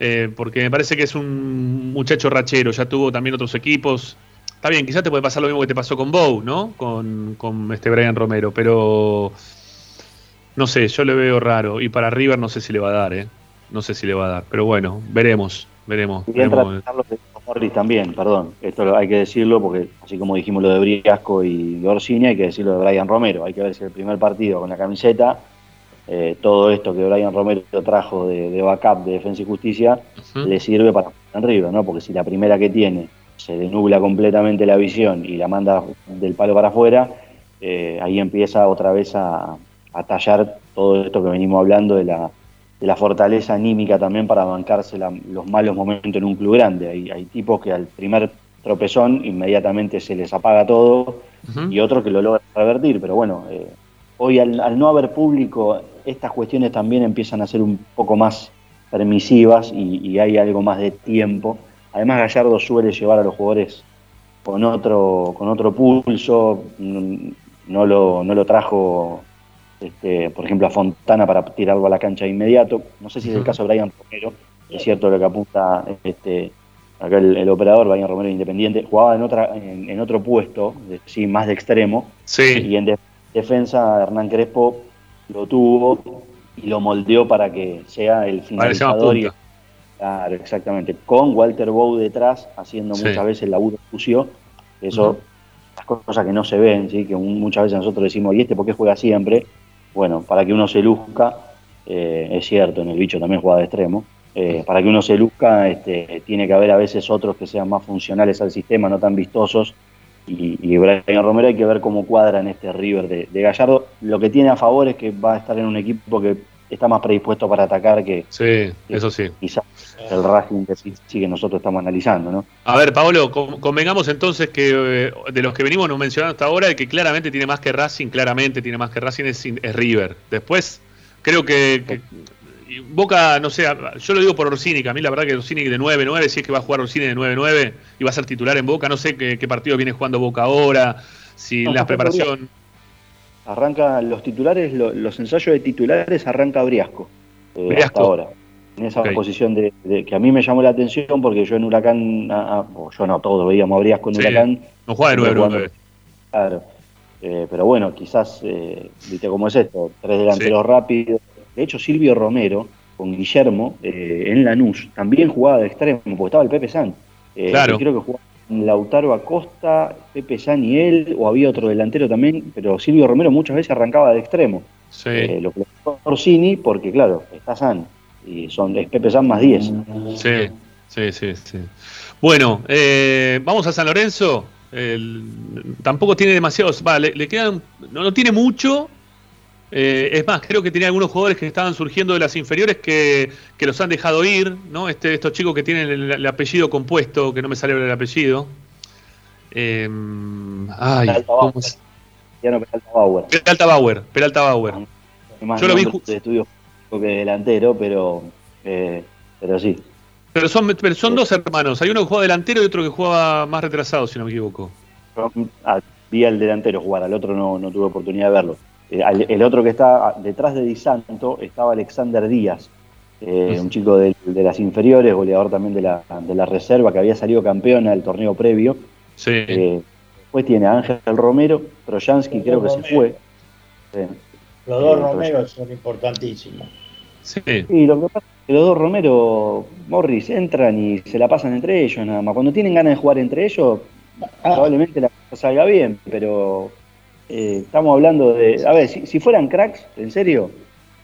Eh, porque me parece que es un muchacho rachero. Ya tuvo también otros equipos. Está bien, quizás te puede pasar lo mismo que te pasó con Bow, ¿no? Con, este Brian Romero, pero no sé, yo le veo raro. Y para River no sé si le va a dar, ¿eh? No sé si le va a dar, pero bueno, veremos, veremos. Y veremos. Morris también, perdón, esto hay que decirlo porque así como dijimos lo de Briasco y Orsini, hay que decirlo de Brian Romero. Hay que ver si el primer partido con la camiseta eh, todo esto que Brian Romero trajo de, backup de Defensa y Justicia le sirve para en River, ¿no? Porque si la primera que tiene se denubla completamente la visión y la manda del palo para afuera, eh, ahí empieza otra vez a, tallar todo esto que venimos hablando de la, de la fortaleza anímica también para bancarse los malos momentos en un club grande. Hay, hay tipos que al primer tropezón inmediatamente se les apaga todo y otros que lo logran revertir, pero bueno, eh, hoy al, no haber público estas cuestiones también empiezan a ser un poco más permisivas y, hay algo más de tiempo. Además Gallardo suele llevar a los jugadores con otro, con otro pulso, no lo, no lo trajo, este, por ejemplo, a Fontana para tirarlo a la cancha de inmediato. No sé si es el caso de Brian Romero, es cierto lo que apunta este, acá el, operador, Brian Romero Independiente, jugaba en otra en, otro puesto, sí, más de extremo, sí. y en defensa Hernán Crespo lo tuvo y lo moldeó para que sea el finalizador. Y, claro, exactamente. Con Walter Bow detrás, haciendo muchas veces el laburo sucio. Eso, las cosas que no se ven, ¿sí? que muchas veces nosotros decimos, ¿y este por qué juega siempre? Bueno, para que uno se luzca, eh, es cierto, en el bicho también juega de extremo. Eh, para que uno se luzca, este, tiene que haber a veces otros que sean más funcionales al sistema, no tan vistosos, y, y Brian Romero hay que ver cómo cuadra en este River de, Gallardo. Lo que tiene a favor es que va a estar en un equipo que está más predispuesto para atacar que, sí, eso sí. quizás el Racing que sí, que nosotros estamos analizando. ¿no? A ver, Pablo, convengamos entonces que eh, de los que venimos nos mencionando hasta ahora, el que claramente tiene más que Racing, claramente tiene más que Racing es, River. Después, creo que Boca, no sé, yo lo digo por Orsini, que a mí la verdad que Orsini de 9-9, si es que va a jugar Orsini de 9-9 y va a ser titular en Boca, no sé qué, partido viene jugando Boca ahora, si la preparación... Arranca los titulares, los ensayos de titulares arranca Briasco, eh, hasta ahora. En esa posición de, que a mí me llamó la atención porque yo en Huracán, yo no, todos veíamos a Briasco en Huracán. No juega de 9-9. Claro. Eh, pero bueno, quizás, eh, viste cómo es esto, tres delanteros rápidos, de hecho, Silvio Romero con Guillermo eh, en Lanús también jugaba de extremo, porque estaba el Pepe San. Eh, claro. Creo que jugaba Lautaro Acosta, Pepe San y él, o había otro delantero también, pero Silvio Romero muchas veces arrancaba de extremo. Sí. Eh, lo que Orsini, porque claro, está San, y son, es Pepe San más 10. Sí, sí, sí, sí. Bueno, vamos a San Lorenzo. tampoco tiene demasiados, va, le, quedan, no, no tiene mucho, eh, es más, creo que tenía algunos jugadores que estaban surgiendo de las inferiores que, los han dejado ir, ¿no? Este, estos chicos que tienen el, apellido compuesto, que no me sale el apellido. Eh, ay, ¿cómo es? Peralta Bauer. Peralta Bauer, Peralta Bauer. Yo lo vi de estudio que delantero, pero, eh, pero sí. Pero son, son dos hermanos. Hay uno que juega delantero y otro que juega más retrasado, si no me equivoco. Ah, vi al delantero jugar, al otro no, no tuve oportunidad de verlo. Eh, el otro que está detrás de Di Santo estaba Alexander Díaz, eh, un chico de, las inferiores, goleador también de la, de la reserva, que había salido campeón al torneo previo. Sí. Eh, después tiene a Ángel Romero, Trojansky creo que se fue. Los dos Romeros son importantísimos. Sí. Y lo que pasa es que los dos Romero, Morris, entran y se la pasan entre ellos nada más. Cuando tienen ganas de jugar entre ellos, ah. probablemente la cosa salga bien, pero eh, estamos hablando de. A ver, si, fueran cracks, en serio,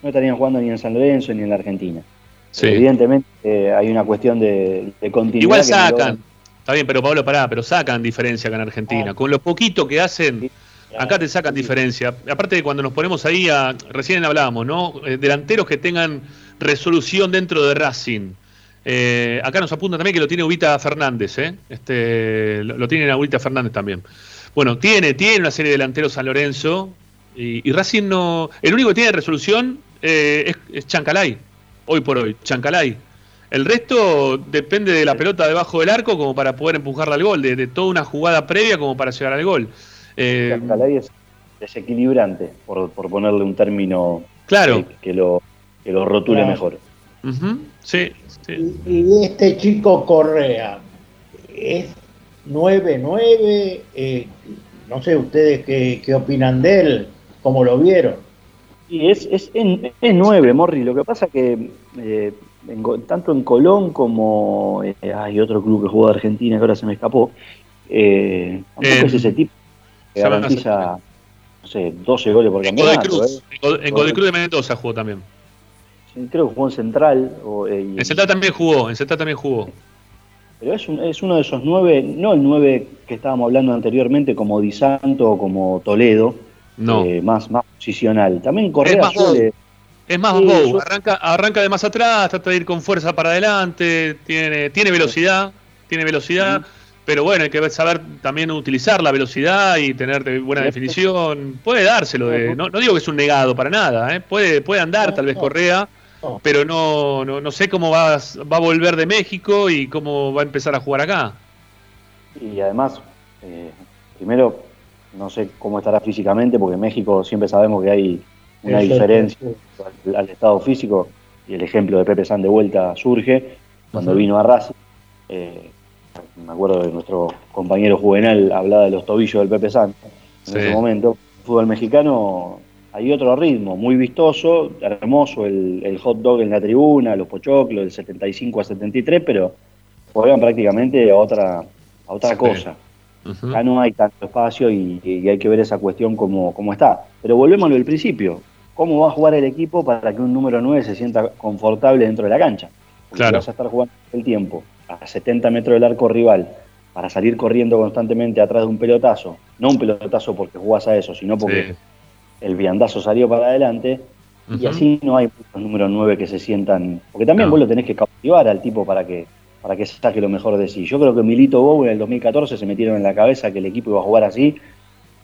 no estarían jugando ni en San Lorenzo ni en la Argentina. Evidentemente eh, hay una cuestión de, continuidad. Igual sacan. Está bien, pero Pablo, pará, pero sacan diferencia acá en Argentina. Ah. Con lo poquito que hacen, acá te sacan diferencia. Aparte de cuando nos ponemos ahí, a, recién hablábamos, ¿no? Eh, delanteros que tengan resolución dentro de Racing. acá nos apunta también que lo tiene Ubita Fernández, ¿eh? Este, lo, lo tiene Ubita Fernández también. Bueno, tiene, tiene una serie de delanteros San Lorenzo y, y Racing no. El único que tiene resolución eh, es, Chancalay, hoy por hoy, Chancalay. El resto depende de la pelota debajo del arco como para poder empujarla al gol, de, toda una jugada previa como para llegar al gol. Eh, Chancalay es desequilibrante, por, ponerle un término claro. que, lo, que lo rotule mejor. sí, sí. Y, este chico Correa, ¿es 9-9, eh, no sé ustedes qué, opinan de él, cómo lo vieron. Sí, es, es, es 9, Morri. Lo que pasa que eh, tanto en Colón como eh, hay otro club que juega de Argentina que ahora se me escapó, eh, tampoco es ese tipo que garantiza no sé, 12 goles por campeonato. ¿eh? En Godoy Cruz de Mendoza jugó también. creo que jugó en Central. Eh, en Central también jugó, en Central también jugó. Pero es, es uno de esos nueve, no el nueve que estábamos hablando anteriormente como Di Santo o como Toledo, no. Eh, más, más posicional. También Correa suele, es más bow, arranca, arranca de más atrás, trata de ir con fuerza para adelante, tiene, tiene velocidad, tiene velocidad, pero bueno, hay que saber también utilizar la velocidad y tener buena definición. Puede dárselo, de, no, no digo que es un negado para nada, ¿eh? puede, puede andar tal vez Correa, pero no, no, sé cómo va, va a volver de México y cómo va a empezar a jugar acá. Y además, eh, primero, no sé cómo estará físicamente, porque en México siempre sabemos que hay una diferencia al, estado físico, y el ejemplo de Pepe San de vuelta surge cuando vino a Racing. Eh, me acuerdo de nuestro compañero Juvenal hablaba de los tobillos del Pepe San en ese momento. fútbol mexicano hay otro ritmo, muy vistoso, hermoso el, hot dog en la tribuna, los pochoclos del 75 a 73, pero juegan prácticamente a otra, a otra cosa. Ya no hay tanto espacio y, hay que ver esa cuestión como, como está. Pero volvemos al principio cómo va a jugar el equipo para que un número 9 se sienta confortable dentro de la cancha. Porque vas a estar jugando el tiempo a 70 metros del arco rival para salir corriendo constantemente atrás de un pelotazo, no un pelotazo porque jugás a eso, sino porque el viandazo salió para adelante, y así no hay muchos números 9 que se sientan, porque también vos lo tenés que cautivar al tipo para que para que saque lo mejor de sí. Yo creo que Milito Bow en el 2014 se metieron en la cabeza que el equipo iba a jugar así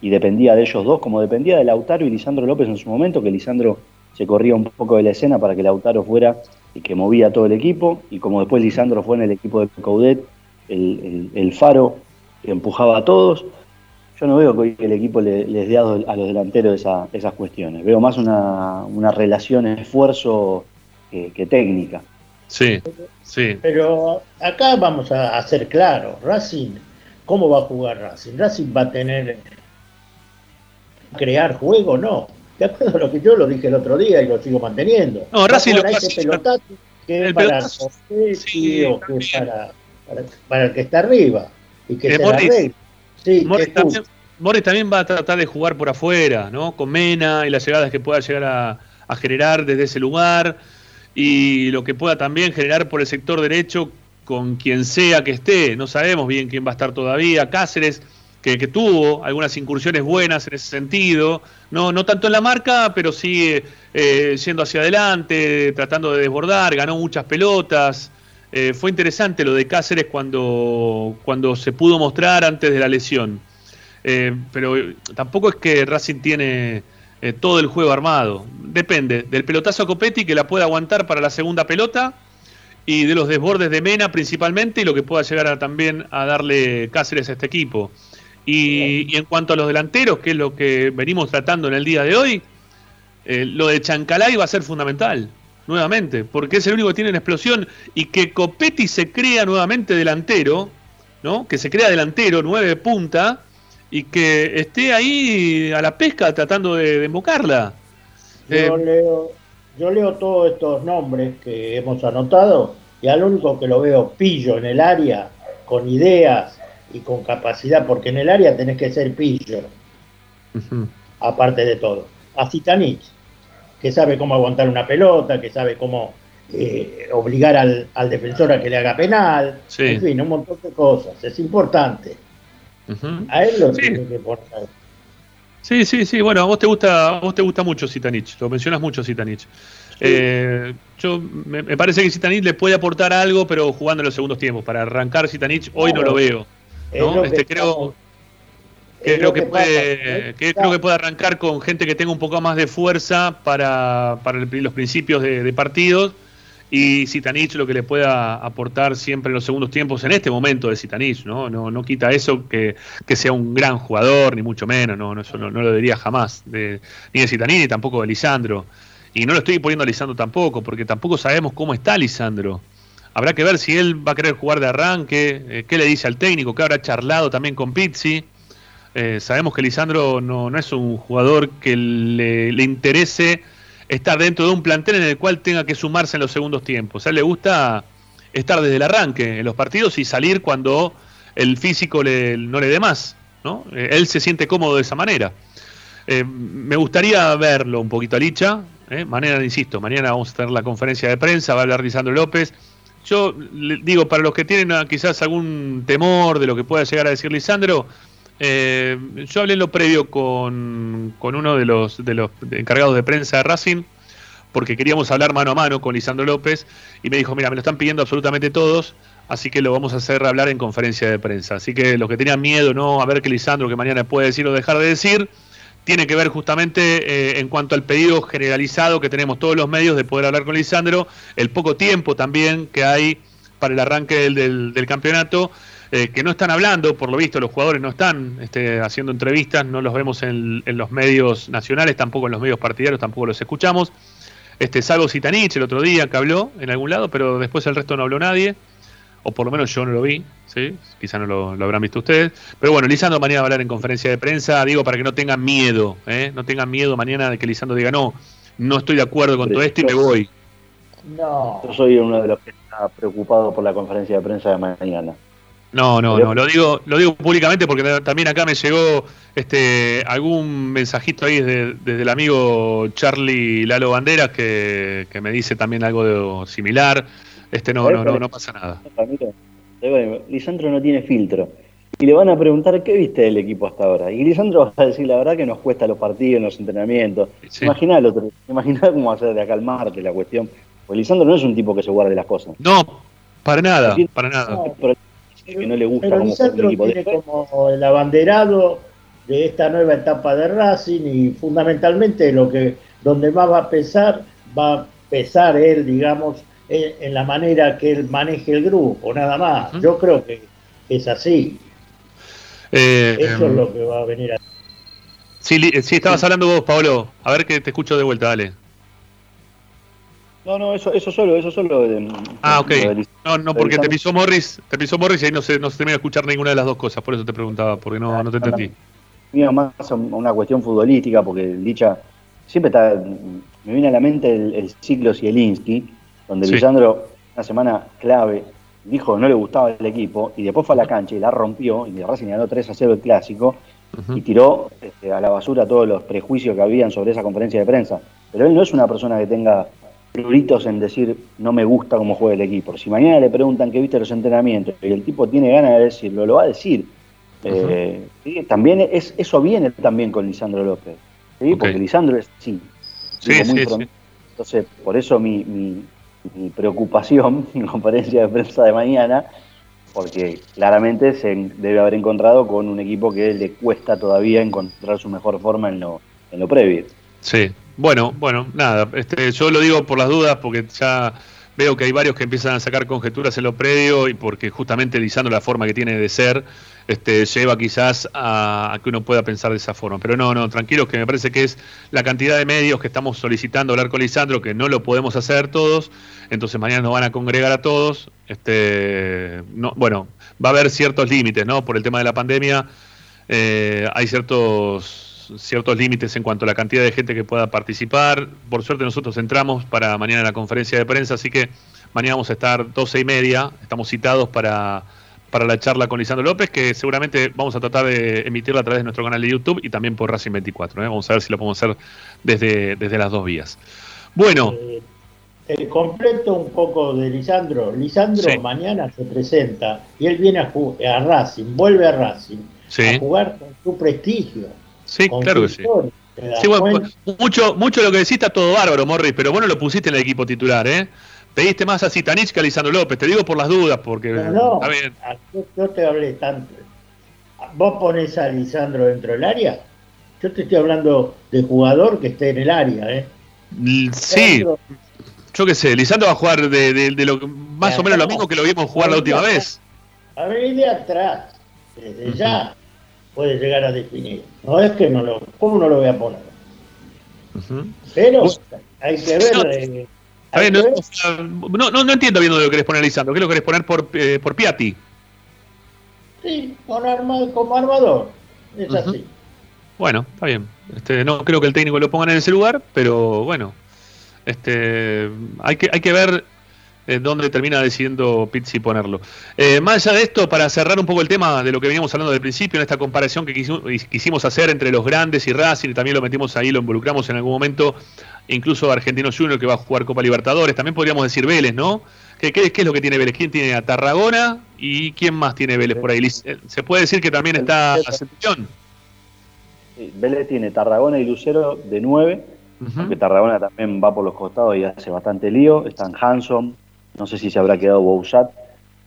y dependía de ellos dos, como dependía de Lautaro y Lisandro López en su momento, que Lisandro se corría un poco de la escena para que Lautaro fuera y que movía todo el equipo, y como después Lisandro fue en el equipo de Caudet, el, faro que empujaba a todos, yo no veo que el equipo les dé a, los delanteros esas cuestiones, veo más una, una relación esfuerzo que, técnica. Sí, sí. Pero acá vamos a, a ser claros, Racing, ¿cómo va a jugar Racing? Racing va a tener crear juego, no. De acuerdo a lo que yo lo dije el otro día y lo sigo manteniendo. No, Racing lo ese pelotazo que es para sí, o que es para, para, el que está arriba y que eh, se sí, Morris, también, Morris, también, va a tratar de jugar por afuera, ¿no? Con Mena y las llegadas que pueda llegar a, a generar desde ese lugar y lo que pueda también generar por el sector derecho con quien sea que esté. No sabemos bien quién va a estar todavía. Cáceres que, tuvo algunas incursiones buenas en ese sentido, no, no tanto en la marca, pero sí eh, yendo hacia adelante, tratando de desbordar, ganó muchas pelotas. Eh, fue interesante lo de Cáceres cuando, cuando se pudo mostrar antes de la lesión. Eh, pero tampoco es que Racing tiene todo el juego armado. Depende del pelotazo a Copetti que la puede aguantar para la segunda pelota y de los desbordes de Mena principalmente y lo que pueda llegar también a darle Cáceres a este equipo. Y, en cuanto a los delanteros, que es lo que venimos tratando en el día de hoy, eh, lo de Chancalay va a ser fundamental, nuevamente, porque es el único que tiene una explosión y que Copetti se crea nuevamente delantero, ¿no? Que se crea delantero, nueve punta, y que esté ahí a la pesca tratando de, invocarla. Yo, eh, leo, yo leo todos estos nombres que hemos anotado y al único que lo veo pillo en el área, con ideas, y con capacidad, porque en el área tenés que ser pillo, aparte de todo. A Zitanich, que sabe cómo aguantar una pelota, que sabe cómo eh, obligar al, defensor a que le haga penal, en fin, un montón de cosas. Es importante. A él lo tiene que poner. Sí, sí, sí. Bueno, a vos te gusta, a vos te gusta mucho Zitanich, lo mencionas mucho Zitanich. Eh, yo me, parece que Zitanich le puede aportar algo, pero jugando en los segundos tiempos. Para arrancar Zitanich hoy no lo veo. Este, creo, creo que, puede, creo que puede arrancar con gente que tenga un poco más de fuerza para, para los principios de, partidos y Sitanich lo que le pueda aportar siempre en los segundos tiempos en este momento de Sitanich, ¿no? No, no quita eso que, sea un gran jugador, ni mucho menos, no, eso no, lo diría jamás, de, ni de Sitanich ni tampoco de Lisandro. Y no lo estoy poniendo a Lisandro tampoco, porque tampoco sabemos cómo está Lisandro. Habrá que ver si él va a querer jugar de arranque, eh, qué le dice al técnico, que habrá charlado también con Pizzi. Eh, sabemos que Lisandro no, es un jugador que le, interese estar dentro de un plantel en el cual tenga que sumarse en los segundos tiempos. A él le gusta estar desde el arranque en los partidos y salir cuando el físico no le dé más. ¿no? Eh, él se siente cómodo de esa manera. Eh, me gustaría verlo un poquito a Licha. Mañana, insisto, mañana vamos a tener la conferencia de prensa, va a hablar Lisandro López. Yo digo, para los que tienen ah, quizás algún temor de lo que pueda llegar a decir Lisandro, eh, yo hablé en lo previo con, con uno de los, de los encargados de prensa de Racing, porque queríamos hablar mano a mano con Lisandro López, y me dijo, mira, me lo están pidiendo absolutamente todos, así que lo vamos a hacer hablar en conferencia de prensa. Así que los que tenían miedo, ¿no? A ver qué Lisandro que mañana puede decir o dejar de decir, tiene que ver justamente eh, en cuanto al pedido generalizado que tenemos todos los medios de poder hablar con Lisandro, el poco tiempo también que hay para el arranque del, del, campeonato, eh, que no están hablando, por lo visto los jugadores no están este, haciendo entrevistas, no los vemos en, en, los medios nacionales, tampoco en los medios partidarios, tampoco los escuchamos. Este, salvo Citanich el otro día que habló en algún lado, pero después el resto no habló nadie o por lo menos yo no lo vi, ¿sí? quizá no lo, habrán visto ustedes. Pero bueno, Lisandro mañana va a hablar en conferencia de prensa, digo, para que no tengan miedo, ¿eh? no tengan miedo mañana de que Lisandro diga, no, no estoy de acuerdo con todo esto y me voy. No. Yo soy uno de los que está preocupado por la conferencia de prensa de mañana. No, no, no, lo digo, lo digo públicamente porque también acá me llegó este algún mensajito ahí desde, el amigo Charlie Lalo Banderas que, que me dice también algo de, similar. Este no, no, no, no pasa nada. Lisandro no tiene filtro. Y le van a preguntar qué viste del equipo hasta ahora. Y Lisandro <laughs> va a decir la verdad que nos cuesta los partidos, los entrenamientos. Sí. Imagina otro, imagina <laughs> cómo hacer de acá al martes la cuestión. Pues Lisandro no es un tipo que se guarde las cosas. No, para nada, para nada. pero, que no le gusta pero Lisandro tiene como el abanderado de esta nueva etapa de Racing y fundamentalmente lo que donde más va a pesar, va a pesar él, digamos, en, la manera que él maneje el grupo, nada más. Yo creo que es así. Eh, Eso es em, lo que va a venir a. Sí, sí, estabas hablando vos, Pablo. A ver que te escucho de vuelta, dale. No, no, eso, eso solo, eso solo. ah, ok. no, no, porque te pisó Morris, te pisó Morris y ahí no se, no se termina de escuchar ninguna de las dos cosas, por eso te preguntaba, porque no, no te entendí. Mira, más una cuestión futbolística, porque dicha, siempre está, me viene a la mente el, el ciclo Zielinski, donde Lisandro, una semana clave, dijo que no le gustaba el equipo y después fue a la cancha y la rompió y Racing ganó 3 a 0 el clásico y tiró este, a la basura todos los prejuicios que habían sobre esa conferencia de prensa. Pero él no es una persona que tenga pruritos en decir no me gusta cómo juega el equipo. Si mañana le preguntan qué viste los entrenamientos y el tipo tiene ganas de decirlo, lo va a decir. Eh, también es, eso viene también con Lisandro López. Porque Lisandro es sí. sí, sí, Entonces, por eso mi, mi preocupación <laughs> en conferencia de prensa de mañana, porque claramente se debe haber encontrado con un equipo que le cuesta todavía encontrar su mejor forma en lo, en lo previo. Sí, bueno, bueno, nada, este, yo lo digo por las dudas, porque ya veo que hay varios que empiezan a sacar conjeturas en lo previo y porque justamente lisando la forma que tiene de ser, este, lleva quizás a, que uno pueda pensar de esa forma. Pero no, no, tranquilos, que me parece que es la cantidad de medios que estamos solicitando hablar con Lisandro, que no lo podemos hacer todos, entonces mañana nos van a congregar a todos. Este, no, bueno, va a haber ciertos límites, ¿no? Por el tema de la pandemia, eh, hay ciertos ciertos límites en cuanto a la cantidad de gente que pueda participar. Por suerte nosotros entramos para mañana la conferencia de prensa, así que mañana vamos a estar doce y media, estamos citados para, para la charla con Lisandro López, que seguramente vamos a tratar de emitirla a través de nuestro canal de YouTube y también por Racing 24. ¿eh? Vamos a ver si lo podemos hacer desde, desde las dos vías. Bueno. Eh, el completo un poco de Lisandro. Lisandro mañana se presenta y él viene a, a Racing, vuelve a Racing, a jugar con su prestigio. Sí, claro que sí. mucho, mucho de lo que decís está todo bárbaro, Morris, pero bueno lo pusiste en el equipo titular, ¿eh? Pediste más a Citanich que a Lisandro López, te digo por las dudas, porque no, Yo, te hablé tanto. ¿Vos ponés a Lisandro dentro del área? Yo te estoy hablando de jugador que esté en el área, ¿eh? Sí, yo qué sé, Lisandro va a jugar de, lo más o menos lo mismo que lo vimos jugar la última vez. A ver, de atrás, desde ya puede llegar a definir. No es que no lo, ¿cómo no lo voy a poner? Pero hay que ver. Eh, no, no, no, entiendo bien lo que querés poner, Lisandro. ¿Qué lo querés poner por, eh, por Piatti? Sí, con como armador. Es así. Bueno, está bien. Este, no creo que el técnico lo ponga en ese lugar, pero bueno. Este, hay que, hay que ver eh, dónde termina decidiendo Pizzi ponerlo. Eh, más allá de esto, para cerrar un poco el tema de lo que veníamos hablando del principio, en esta comparación que quisimos, hacer entre los grandes y Racing, y también lo metimos ahí, lo involucramos en algún momento, incluso Argentino Junior que va a jugar Copa Libertadores, también podríamos decir Vélez, ¿no? ¿Qué, qué, es lo que tiene Vélez? ¿Quién tiene a Tarragona y quién más tiene Vélez por ahí? Se puede decir que también está Ascensión. Vélez tiene Tarragona y Lucero de 9, porque Tarragona también va por los costados y hace bastante lío. Están Hanson, no sé si se habrá quedado Bousat,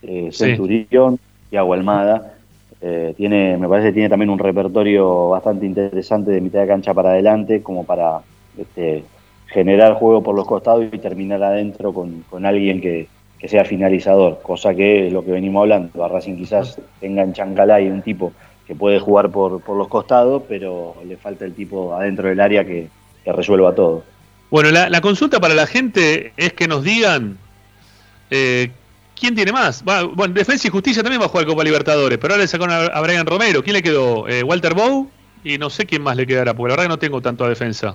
eh, Centurión, Thiago Almada. Eh, tiene, me parece que tiene también un repertorio bastante interesante de mitad de cancha para adelante, como para este, generar juego por los costados y terminar adentro con, alguien que, sea finalizador, cosa que es lo que venimos hablando. A Racing quizás tenga en Chancalay un tipo que puede jugar por, por los costados, pero le falta el tipo adentro del área que, resuelva todo. Bueno, la, consulta para la gente es que nos digan eh, quién tiene más. bueno, Defensa y Justicia también va a jugar Copa Libertadores, pero ahora le sacaron a, Brian Romero. ¿Quién le quedó? Eh, Walter Bow y no sé quién más le quedará, porque la verdad que no tengo tanto a defensa.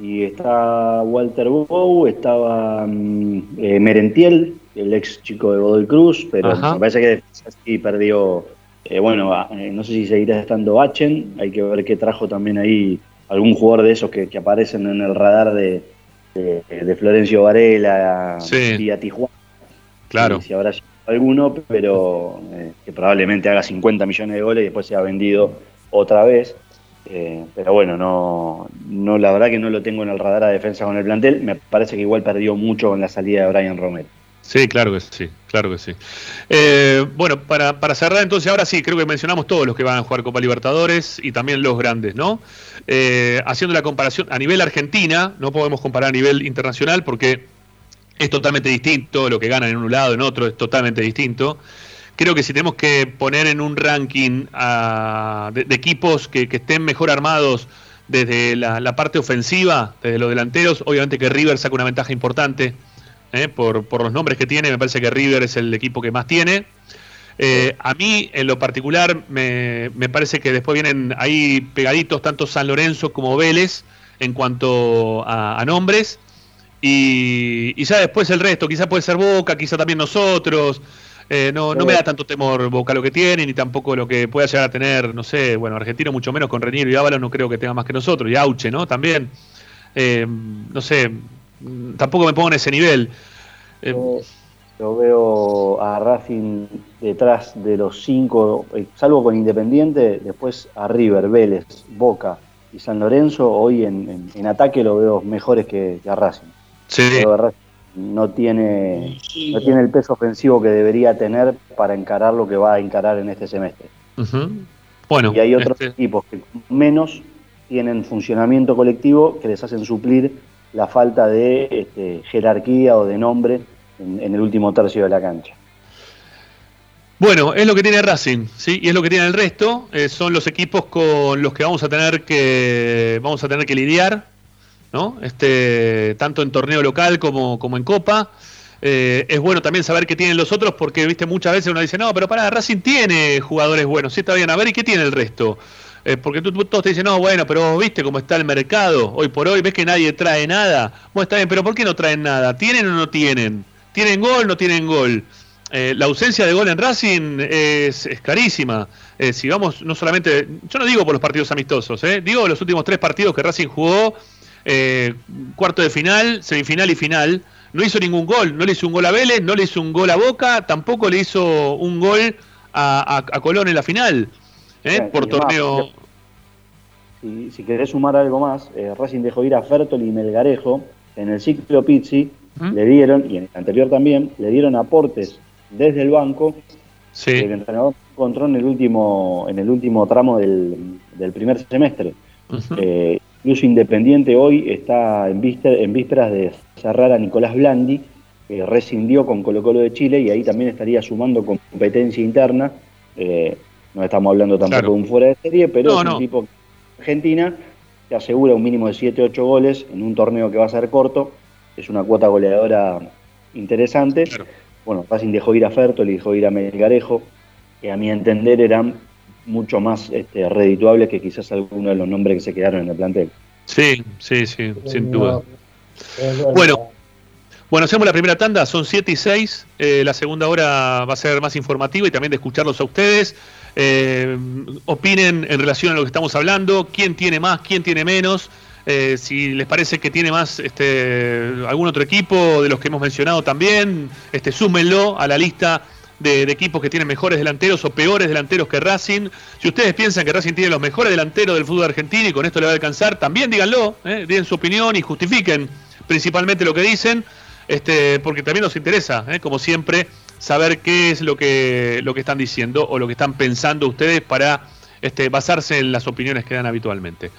Y está Walter Bow, estaba mm, eh, Merentiel, el ex chico de Godoy Cruz, pero me parece que defensa sí perdió eh, bueno, eh, no sé si seguirá estando Achen, hay que ver qué trajo también ahí algún jugador de esos que, aparecen en el radar de, Florencio Varela y a Tijuana. Claro. Si, habrá alguno, pero eh, que probablemente haga 50 millones de goles y después sea vendido otra vez. pero bueno, no, no, la verdad que no lo tengo en el radar a defensa con el plantel. Me parece que igual perdió mucho con la salida de Brian Romero. Sí, claro que sí, claro que sí. Eh, bueno, para, para, cerrar entonces, ahora sí, creo que mencionamos todos los que van a jugar Copa Libertadores y también los grandes, ¿no? Eh, haciendo la comparación a nivel Argentina, no podemos comparar a nivel internacional porque es totalmente distinto, lo que ganan en un lado, en otro, es totalmente distinto. Creo que si tenemos que poner en un ranking de, equipos que, estén mejor armados desde la parte ofensiva, desde los delanteros, obviamente que River saca una ventaja importante ¿eh? por, por, los nombres que tiene, me parece que River es el equipo que más tiene. Eh, a mí, en lo particular, me, me, parece que después vienen ahí pegaditos tanto San Lorenzo como Vélez en cuanto a, nombres. Y, y, ya después el resto, quizá puede ser Boca, quizá también nosotros. Eh, no, no me da tanto temor Boca lo que tiene, ni tampoco lo que pueda llegar a tener, no sé, bueno, Argentino mucho menos con Reniero y Ábalos no creo que tenga más que nosotros, y Auche, ¿no? También, no sé, tampoco me pongo en ese nivel. Eh, yo, veo a Racing detrás de los cinco, eh, salvo con Independiente, después a River, Vélez, Boca y San Lorenzo, hoy en, ataque lo veo mejores que, a Racing. Sí. no tiene, no tiene el peso ofensivo que debería tener para encarar lo que va a encarar en este semestre. bueno, y hay otros este equipos que menos tienen funcionamiento colectivo que les hacen suplir la falta de este, jerarquía o de nombre en, el último tercio de la cancha. Bueno, es lo que tiene Racing, ¿sí? Y es lo que tiene el resto. Eh, son los equipos con los que vamos a tener que vamos a tener que lidiar, ¿no? Este, tanto en torneo local como, como en Copa. Eh, es bueno también saber qué tienen los otros, porque viste muchas veces uno dice, no, pero para Racing tiene jugadores buenos, sí está bien, a ver, ¿y qué tiene el resto? Eh, porque tú, todos te dicen, no, bueno, pero viste cómo está el mercado hoy por hoy, ves que nadie trae nada. Bueno, está bien, pero ¿por qué no traen nada? ¿Tienen o no tienen? ¿Tienen gol o no tienen gol? Eh, la ausencia de gol en Racing es, carísima. Eh, si vamos, no solamente, yo no digo por los partidos amistosos, digo los últimos tres partidos que Racing jugó, cuarto de final, semifinal y final, no hizo ningún gol, no le hizo un gol a Vélez, no le hizo un gol a Boca, tampoco le hizo un gol a Colón en la final. ¿Eh? por torneo. si, querés sumar algo más, eh, Racing dejó ir a Fertoli y Melgarejo. En el ciclo Pizzi le dieron, y en el anterior también, le dieron aportes desde el banco sí. que el entrenador encontró en el último, en el último tramo del, primer semestre. Eh, incluso Independiente hoy está en, en vísperas de cerrar a Nicolás Blandi, que rescindió con Colo Colo de Chile y ahí también estaría sumando competencia interna. No estamos hablando tampoco de un fuera de serie, pero es un tipo Argentina que asegura un mínimo de 7-8 goles en un torneo que va a ser corto. Es una cuota goleadora interesante. Bueno, Racing dejó ir a Ferto, le dejó ir a Melgarejo, que a mi entender eran mucho más este, redituables que quizás algunos de los nombres que se quedaron en el plantel. Sí, sí, sí, sin duda. Bueno, Bueno, hacemos la primera tanda, son 7 y 6. Eh, la segunda hora va a ser más informativa y también de escucharlos a ustedes. Eh, opinen en relación a lo que estamos hablando, quién tiene más, quién tiene menos. Eh, si les parece que tiene más este, algún otro equipo de los que hemos mencionado también, este, súmenlo a la lista de, equipos que tienen mejores delanteros o peores delanteros que Racing. Si ustedes piensan que Racing tiene los mejores delanteros del fútbol argentino y con esto le va a alcanzar, también díganlo, eh, den su opinión y justifiquen principalmente lo que dicen, este, porque también nos interesa, eh, como siempre, saber qué es lo que, lo que están diciendo o lo que están pensando ustedes para este, basarse en las opiniones que dan habitualmente.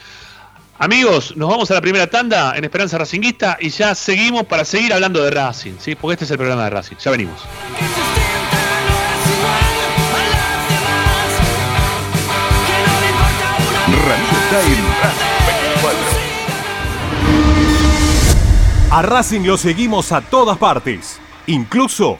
Amigos, nos vamos a la primera tanda en Esperanza Racinguista y ya seguimos para seguir hablando de Racing, ¿sí? porque este es el programa de Racing. Ya venimos. A Racing lo seguimos a todas partes, incluso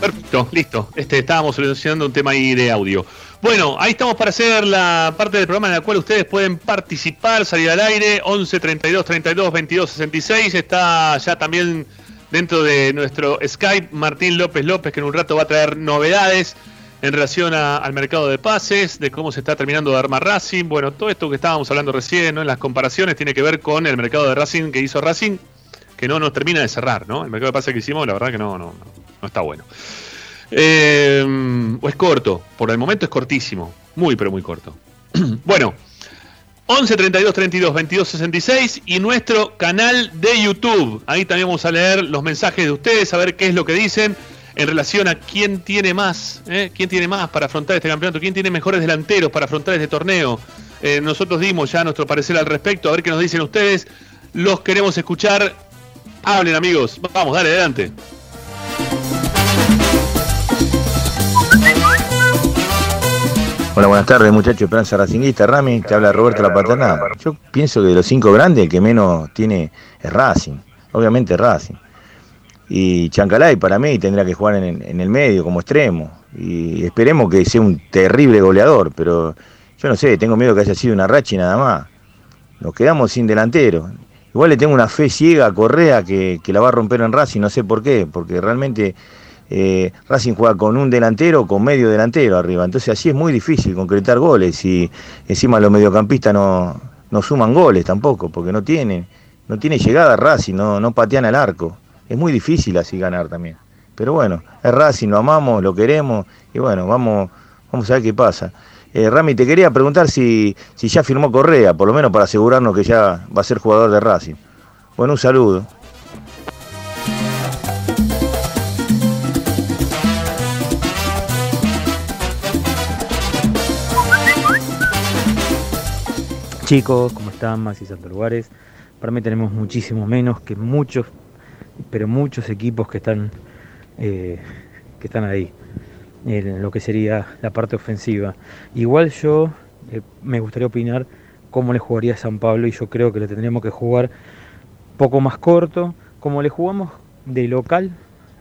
Perfecto, listo. Este, estábamos solucionando un tema ahí de audio. Bueno, ahí estamos para hacer la parte del programa en la cual ustedes pueden participar, salir al aire, 11 32 32 22 66. Está ya también dentro de nuestro Skype Martín López López, que en un rato va a traer novedades en relación al mercado de pases, de cómo se está terminando de armar Racing. Bueno, todo esto que estábamos hablando recién, ¿no? en las comparaciones, tiene que ver con el mercado de Racing que hizo Racing, que no nos termina de cerrar, ¿no? El mercado de pases que hicimos, la verdad que no, no, no está bueno. Eh, o es corto, por el momento es cortísimo, muy pero muy corto. <clears throat> bueno, 11 32 32 22 66 y nuestro canal de YouTube. Ahí también vamos a leer los mensajes de ustedes, a ver qué es lo que dicen en relación a quién tiene más, ¿eh? quién tiene más para afrontar este campeonato, quién tiene mejores delanteros para afrontar este torneo. Eh, nosotros dimos ya nuestro parecer al respecto, a ver qué nos dicen ustedes. Los queremos escuchar. Hablen amigos, vamos, dale, adelante. Hola, buenas tardes muchachos, Esperanza Racinguista, Rami, te habla Roberto La Paterna. Yo pienso que de los cinco grandes el que menos tiene es Racing, obviamente Racing. Y Chancalay para mí tendrá que jugar en, el medio como extremo. Y esperemos que sea un terrible goleador, pero yo no sé, tengo miedo que haya sido una racha y nada más. Nos quedamos sin delantero. Igual le tengo una fe ciega a Correa que, que la va a romper en Racing, no sé por qué, porque realmente eh, Racing juega con un delantero, con medio delantero arriba. Entonces así es muy difícil concretar goles y encima los mediocampistas no, no suman goles tampoco, porque no tienen, no tiene llegada Racing, no, no patean al arco. Es muy difícil así ganar también. Pero bueno, es Racing, lo amamos, lo queremos y bueno, vamos, vamos a ver qué pasa. Eh, Rami, te quería preguntar si, si ya firmó Correa, por lo menos para asegurarnos que ya va a ser jugador de Racing. Bueno, un saludo. chicos, ¿cómo están? Maxi Santo Lugares. Para mí tenemos muchísimo menos que muchos, pero muchos equipos que están, eh, que están ahí, en lo que sería la parte ofensiva. Igual yo eh, me gustaría opinar cómo le jugaría a San Pablo y yo creo que le tendríamos que jugar poco más corto, como le jugamos de local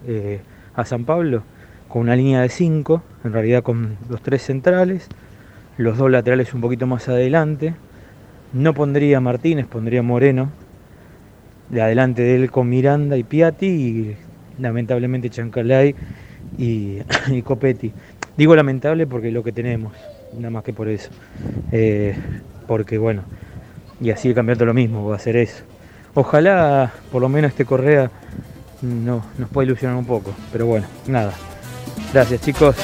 eh, a San Pablo, con una línea de 5, en realidad con los tres centrales, los dos laterales un poquito más adelante, no pondría Martínez, pondría Moreno. De adelante de él con Miranda y Piatti y lamentablemente Chancalay <laughs> y, Copetti. Digo lamentable porque lo que tenemos, nada más que por eso. Eh, porque bueno, y así el campeonato lo mismo, va a ser eso. Ojalá por lo menos este Correa no, nos pueda ilusionar un poco, pero bueno, nada. Gracias chicos.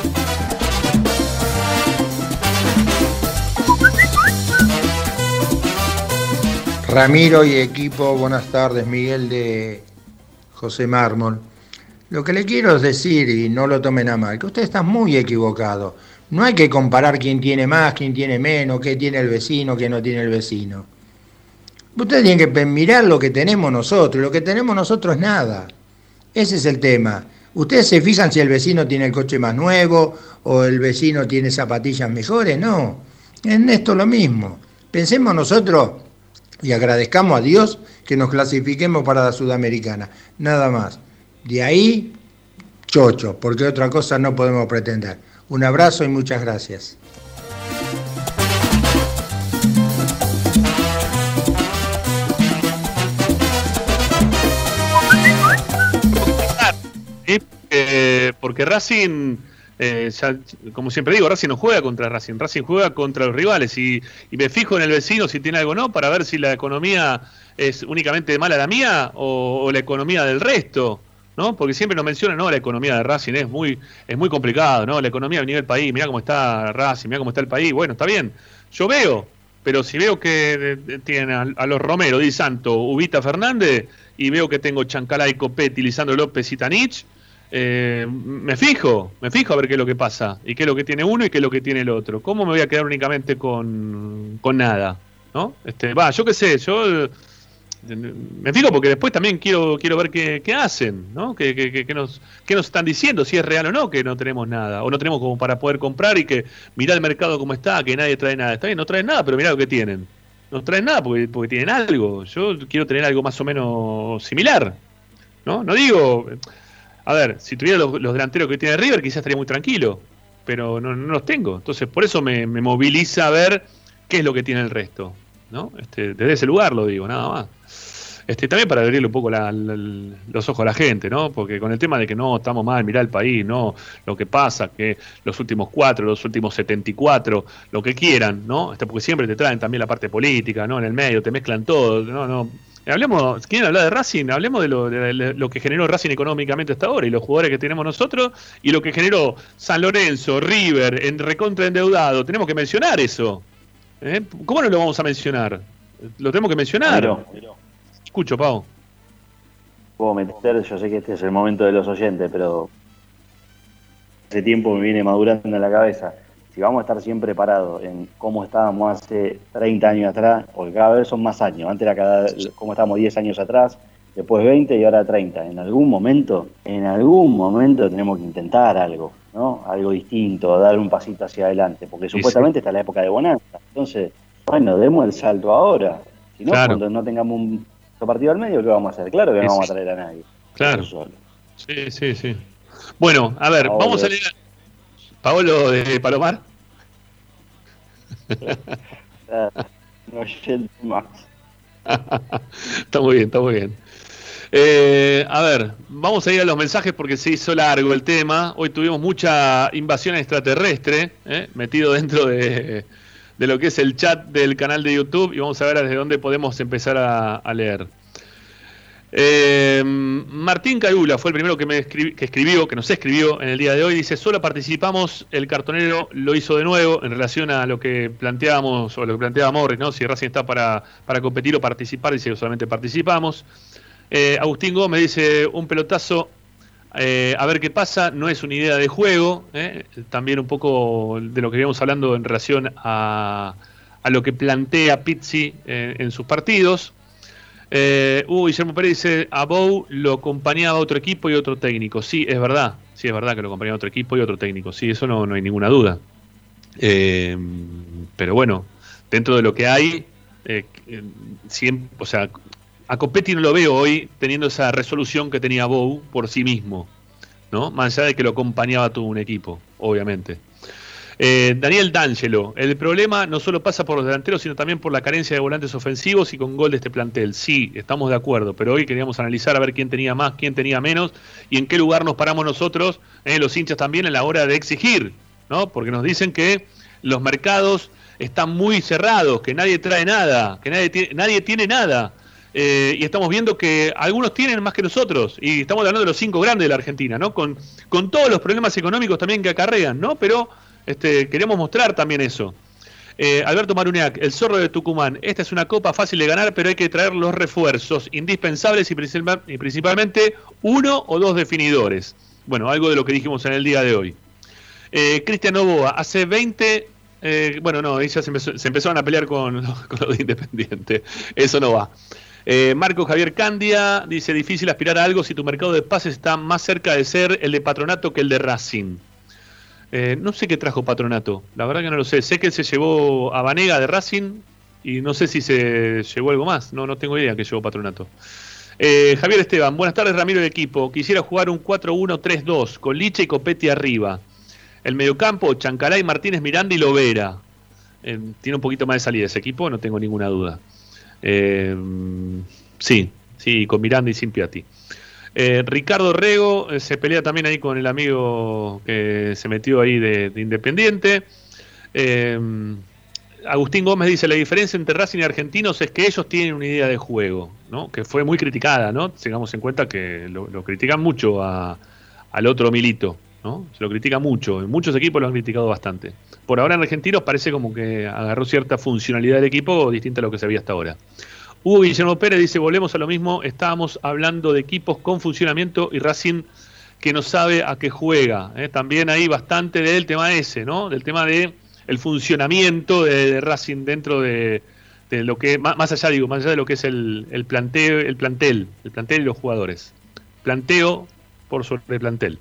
Ramiro y equipo, buenas tardes, Miguel de José Mármol. Lo que le quiero decir, y no lo tomen a mal, que usted está muy equivocado. No hay que comparar quién tiene más, quién tiene menos, qué tiene el vecino, qué no tiene el vecino. Usted tiene que mirar lo que tenemos nosotros, lo que tenemos nosotros es nada. Ese es el tema. Ustedes se fijan si el vecino tiene el coche más nuevo o el vecino tiene zapatillas mejores, no. En esto lo mismo. Pensemos nosotros y agradezcamos a Dios que nos clasifiquemos para la Sudamericana. Nada más. De ahí, chocho, porque otra cosa no podemos pretender. Un abrazo y muchas gracias. Eh, porque Racing eh, como siempre digo, Racing no juega contra Racing, Racing juega contra los rivales y, me fijo en el vecino si tiene algo o no para ver si la economía es únicamente mala la mía o, la economía del resto, ¿no? Porque siempre nos mencionan, no, la economía de Racing es muy, es muy complicado, ¿no? La economía a nivel país, mira cómo está Racing, mira cómo está el país, bueno, está bien, yo veo, pero si veo que eh, tienen a, los Romero, Di Santo, Ubita Fernández, y veo que tengo Chancalay, Copetti, Lisandro López y Tanich, eh, me fijo, me fijo a ver qué es lo que pasa y qué es lo que tiene uno y qué es lo que tiene el otro. ¿Cómo me voy a quedar únicamente con, nada? ¿No? Este, va, yo qué sé, yo me fijo porque después también quiero quiero ver qué, hacen, ¿no? ¿Qué, qué, nos, ¿Qué nos están diciendo? Si es real o no que no tenemos nada, o no tenemos como para poder comprar y que mirá el mercado como está, que nadie trae nada. Está bien, no traen nada, pero mirá lo que tienen. No traen nada porque, porque tienen algo. Yo quiero tener algo más o menos similar, ¿no? No digo a ver, si tuviera los, delanteros que tiene River, quizás estaría muy tranquilo, pero no, los tengo. Entonces, por eso me, moviliza a ver qué es lo que tiene el resto. ¿no? Este, desde ese lugar lo digo, nada más. Este, también para abrirle un poco los ojos a la gente, ¿no? Porque con el tema de que no estamos mal, mirá el país, no, lo que pasa, que los últimos cuatro, los últimos 74, lo que quieran, ¿no? Este, porque siempre te traen también la parte política, ¿no? En el medio, te mezclan todo, no, no, Hablemos, ¿quieren hablar de Racing? Hablemos de lo, que generó Racing económicamente hasta ahora y los jugadores que tenemos nosotros y lo que generó San Lorenzo, River, en recontra endeudado. Tenemos que mencionar eso. ¿eh? ¿Cómo no lo vamos a mencionar? Lo tenemos que mencionar. Escucho, Pau. Puedo meter, yo sé que este es el momento de los oyentes, pero hace tiempo me viene madurando en la cabeza. Si vamos a estar siempre parados en cómo estábamos hace 30 años atrás, porque cada vez son más años, antes era cada, cómo estábamos 10 años atrás, después 20 y ahora 30. En algún momento, en algún momento tenemos que intentar algo, ¿no? Algo distinto, dar un pasito hacia adelante, porque supuestamente está la época de bonanza. Entonces, bueno, demos el salto ahora. Si no, cuando no tengamos un partido al medio, ¿qué vamos a hacer? Claro que no vamos a traer a nadie. Claro. Sí, sí, sí. Bueno, a ver, vamos a leer. Paolo de Palomar. <laughs> no más. está muy bien, está muy bien. Eh, a ver, vamos a ir a los mensajes porque se hizo largo el tema. Hoy tuvimos mucha invasión extraterrestre eh, metido dentro de, lo que es el chat del canal de YouTube y vamos a ver desde dónde podemos empezar a, leer. Eh, Martín Carula fue el primero que me que escribió, que nos escribió en el día de hoy. Dice, solo participamos, el cartonero lo hizo de nuevo en relación a lo que planteábamos o lo que planteaba Morris, ¿no? Si Racing está para, para competir o participar, dice solamente participamos. Eh, Agustín Gómez dice, un pelotazo, eh, a ver qué pasa, no es una idea de juego, eh, también un poco de lo que íbamos hablando en relación a, lo que plantea Pizzi en sus partidos. Hugo Guillermo Pérez dice, a Bou lo acompañaba otro equipo y otro técnico. Sí, es verdad, sí, es verdad que lo acompañaba otro equipo y otro técnico, sí, eso no, no hay ninguna duda. pero bueno, dentro de lo que hay, siempre, o sea, a Copetti no lo veo hoy teniendo esa resolución que tenía Bow por sí mismo, ¿no? Más allá de que lo acompañaba todo un equipo, obviamente. Eh, Daniel D'Angelo, el problema no solo pasa por los delanteros, sino también por la carencia de volantes ofensivos y con gol de este plantel. Sí, estamos de acuerdo, pero hoy queríamos analizar a ver quién tenía más, quién tenía menos y en qué lugar nos paramos nosotros, eh, los hinchas también, en la hora de exigir, ¿no? Porque nos dicen que los mercados están muy cerrados, que nadie trae nada, que nadie, nadie tiene nada. Eh, y estamos viendo que algunos tienen más que nosotros, y estamos hablando de los cinco grandes de la Argentina, ¿no? Con, con todos los problemas económicos también que acarrean, ¿no? Pero este, queremos mostrar también eso. Eh, Alberto Maruniac, el zorro de Tucumán. Esta es una copa fácil de ganar, pero hay que traer los refuerzos indispensables y, principalmente uno o dos definidores. Bueno, algo de lo que dijimos en el día de hoy. Eh, Cristian Novoa, hace 20. bueno, no, ya se, empezaron a pelear con, <laughs> los independientes. Eso no va. Eh, Marco Javier Candia dice, difícil aspirar a algo si tu mercado de pases está más cerca de ser el de Patronato que el de Racing. Eh, no sé qué trajo Patronato, la verdad que no lo sé. Sé que se llevó a Vanega de Racing y no sé si se llevó algo más. No, no tengo idea que llevó Patronato. Eh, Javier Esteban, buenas tardes Ramiro de equipo. Quisiera jugar un 4-1-3-2 con Liche y Copetti arriba. El mediocampo, Chancalay, Martínez, Miranda y Lovera. tiene un poquito más de salida ese equipo, no tengo ninguna duda. Eh, sí, sí, con Miranda y sin Piatti. Eh, Ricardo Rego eh, se pelea también ahí con el amigo que se metió ahí de, Independiente. Agustín Gómez dice, la diferencia entre Racing y Argentinos es que ellos tienen una idea de juego, ¿no? que fue muy criticada, ¿no? Tengamos en cuenta que lo, critican mucho al otro Milito, ¿no? Se lo critica mucho, en muchos equipos lo han criticado bastante por ahora en Argentinos parece como que agarró cierta funcionalidad del equipo distinta a lo que se había hasta ahora. Hugo Guillermo Pérez dice, volvemos a lo mismo, estábamos hablando de equipos con funcionamiento y Racing que no sabe a qué juega. ¿eh? También hay bastante del tema ese, ¿no? Del tema de el funcionamiento de, Racing dentro de, lo que, más, allá digo, más allá de lo que es el, el planteo, el plantel, el plantel y los jugadores. Planteo por sobre plantel.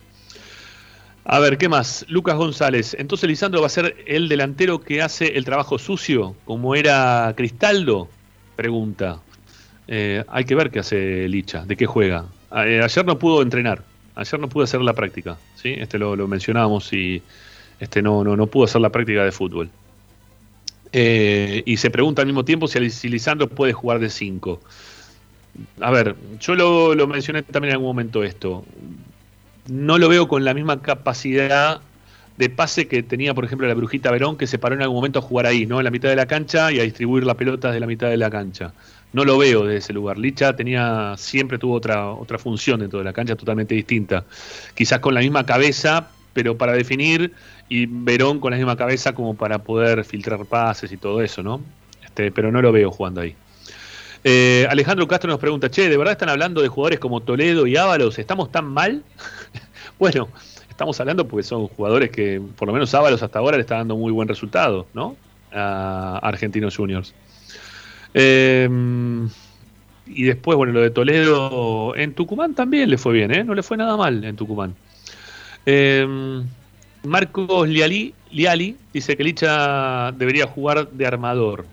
A ver, ¿qué más? Lucas González. Entonces Lisandro va a ser el delantero que hace el trabajo sucio, como era Cristaldo, pregunta. Eh, hay que ver qué hace Licha, de qué juega. Eh, ayer no pudo entrenar, ayer no pudo hacer la práctica, ¿sí? Este lo, mencionábamos y este no, no, no pudo hacer la práctica de fútbol. Eh, y se pregunta al mismo tiempo si, si Lisandro puede jugar de 5. A ver, yo lo, lo mencioné también en algún momento esto no lo veo con la misma capacidad de pase que tenía, por ejemplo, la Brujita Verón, que se paró en algún momento a jugar ahí, ¿no? En la mitad de la cancha y a distribuir las pelotas de la mitad de la cancha. No lo veo de ese lugar. Licha tenía, siempre tuvo otra, otra función dentro de la cancha totalmente distinta. Quizás con la misma cabeza, pero para definir y Verón con la misma cabeza como para poder filtrar pases y todo eso, ¿no? Este, pero no lo veo jugando ahí. Eh, Alejandro Castro nos pregunta, che, ¿de verdad están hablando de jugadores como Toledo y Ábalos? ¿Estamos tan mal? <laughs> bueno, estamos hablando porque son jugadores que, por lo menos Ábalos hasta ahora le está dando muy buen resultado, ¿no? A Argentinos Juniors. Eh, y después, bueno, lo de Toledo en Tucumán también le fue bien, ¿eh? No le fue nada mal en Tucumán. Eh, Marcos Liali, dice que Licha debería jugar de armador.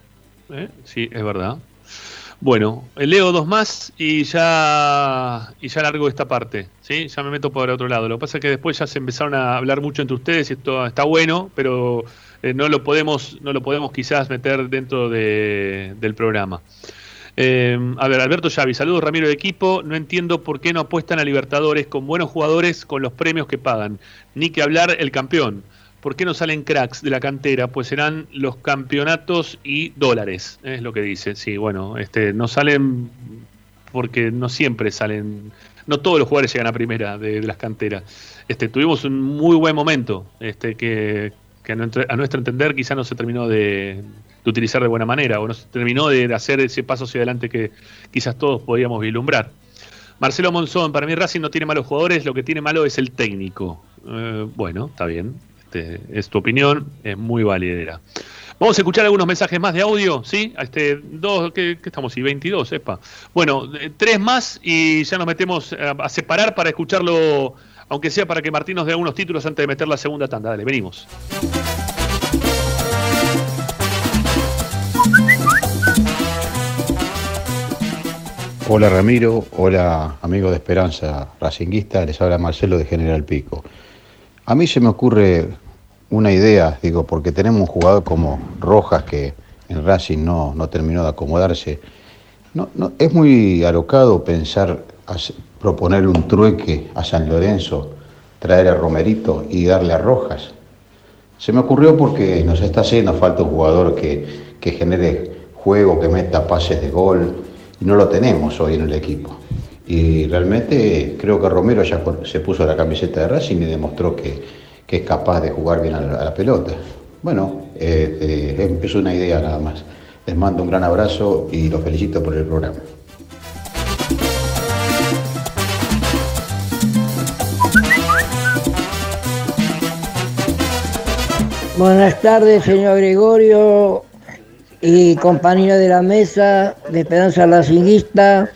Sí, es verdad. Bueno, leo dos más y ya y ya largo esta parte, ¿sí? Ya me meto por otro lado. Lo que pasa es que después ya se empezaron a hablar mucho entre ustedes y esto está bueno, pero eh, no lo podemos no lo podemos quizás meter dentro de, del programa. Eh, a ver, Alberto Xavi, saludos Ramiro de equipo. No entiendo por qué no apuestan a Libertadores con buenos jugadores con los premios que pagan. Ni que hablar el campeón. ¿Por qué no salen cracks de la cantera? Pues serán los campeonatos y dólares, es lo que dice. Sí, bueno, este, no salen porque no siempre salen, no todos los jugadores llegan a primera de, las canteras. Este, tuvimos un muy buen momento, este, que, a, nuestro, entender quizá no se terminó de, utilizar de buena manera o no se terminó de hacer ese paso hacia adelante que quizás todos podíamos vislumbrar. Marcelo Monzón, para mí Racing no tiene malos jugadores, lo que tiene malo es el técnico. Eh, bueno, está bien, este, es tu opinión, es muy validera. Vamos a escuchar algunos mensajes más de audio, ¿sí? Este, dos, ¿qué, estamos? Y 22, epa. Bueno, eh, tres más y ya nos metemos a, separar para escucharlo, aunque sea para que Martín nos dé algunos títulos antes de meter la segunda tanda. Dale, venimos. Hola Ramiro, hola amigo de Esperanza Racinguista, les habla Marcelo de General Pico. A mí se me ocurre una idea, digo, porque tenemos un jugador como Rojas que en Racing no, no terminó de acomodarse. No, no, es muy alocado pensar, proponer un trueque a San Lorenzo, traer a Romerito y darle a Rojas. Se me ocurrió porque nos está haciendo falta un jugador que, que genere juego, que meta pases de gol, y no lo tenemos hoy en el equipo. Y realmente creo que Romero ya se puso la camiseta de Racing y demostró que, es capaz de jugar bien a la, pelota. Bueno, eh, eh, es una idea nada más. Les mando un gran abrazo y los felicito por el programa. Buenas tardes, señor Gregorio y compañero de la mesa de Esperanza Racinguista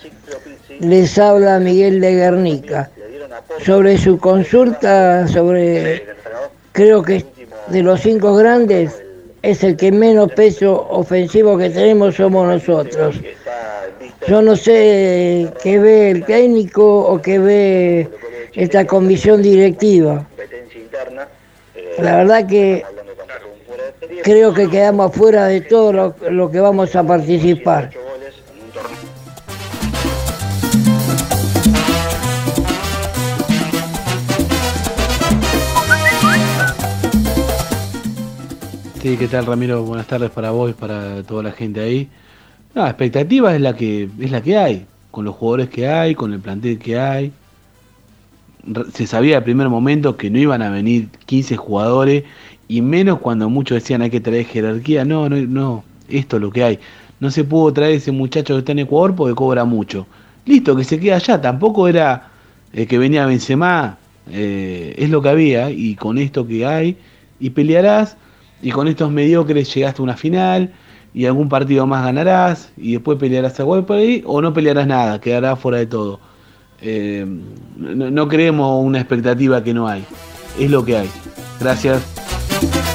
les habla Miguel de Guernica. Sobre su consulta, sobre, creo que de los cinco grandes, es el que menos peso ofensivo que tenemos somos nosotros. Yo no sé qué ve el técnico o qué ve esta comisión directiva. La verdad que creo que quedamos fuera de todo lo, lo que vamos a participar. Sí, ¿qué tal Ramiro? Buenas tardes para vos y para toda la gente ahí. No, expectativa es la que es la que hay, con los jugadores que hay, con el plantel que hay. Se sabía al primer momento que no iban a venir 15 jugadores y menos cuando muchos decían hay que traer jerarquía. No, no, no, esto es lo que hay. No se pudo traer ese muchacho que está en Ecuador porque cobra mucho. Listo, que se queda allá. Tampoco era eh, que venía Benzema. Eh, es lo que había y con esto que hay y pelearás y con estos mediocres llegaste a una final y algún partido más ganarás y después pelearás a ahí o no pelearás nada, quedarás fuera de todo. Eh, no creemos una expectativa que no hay, es lo que hay. Gracias.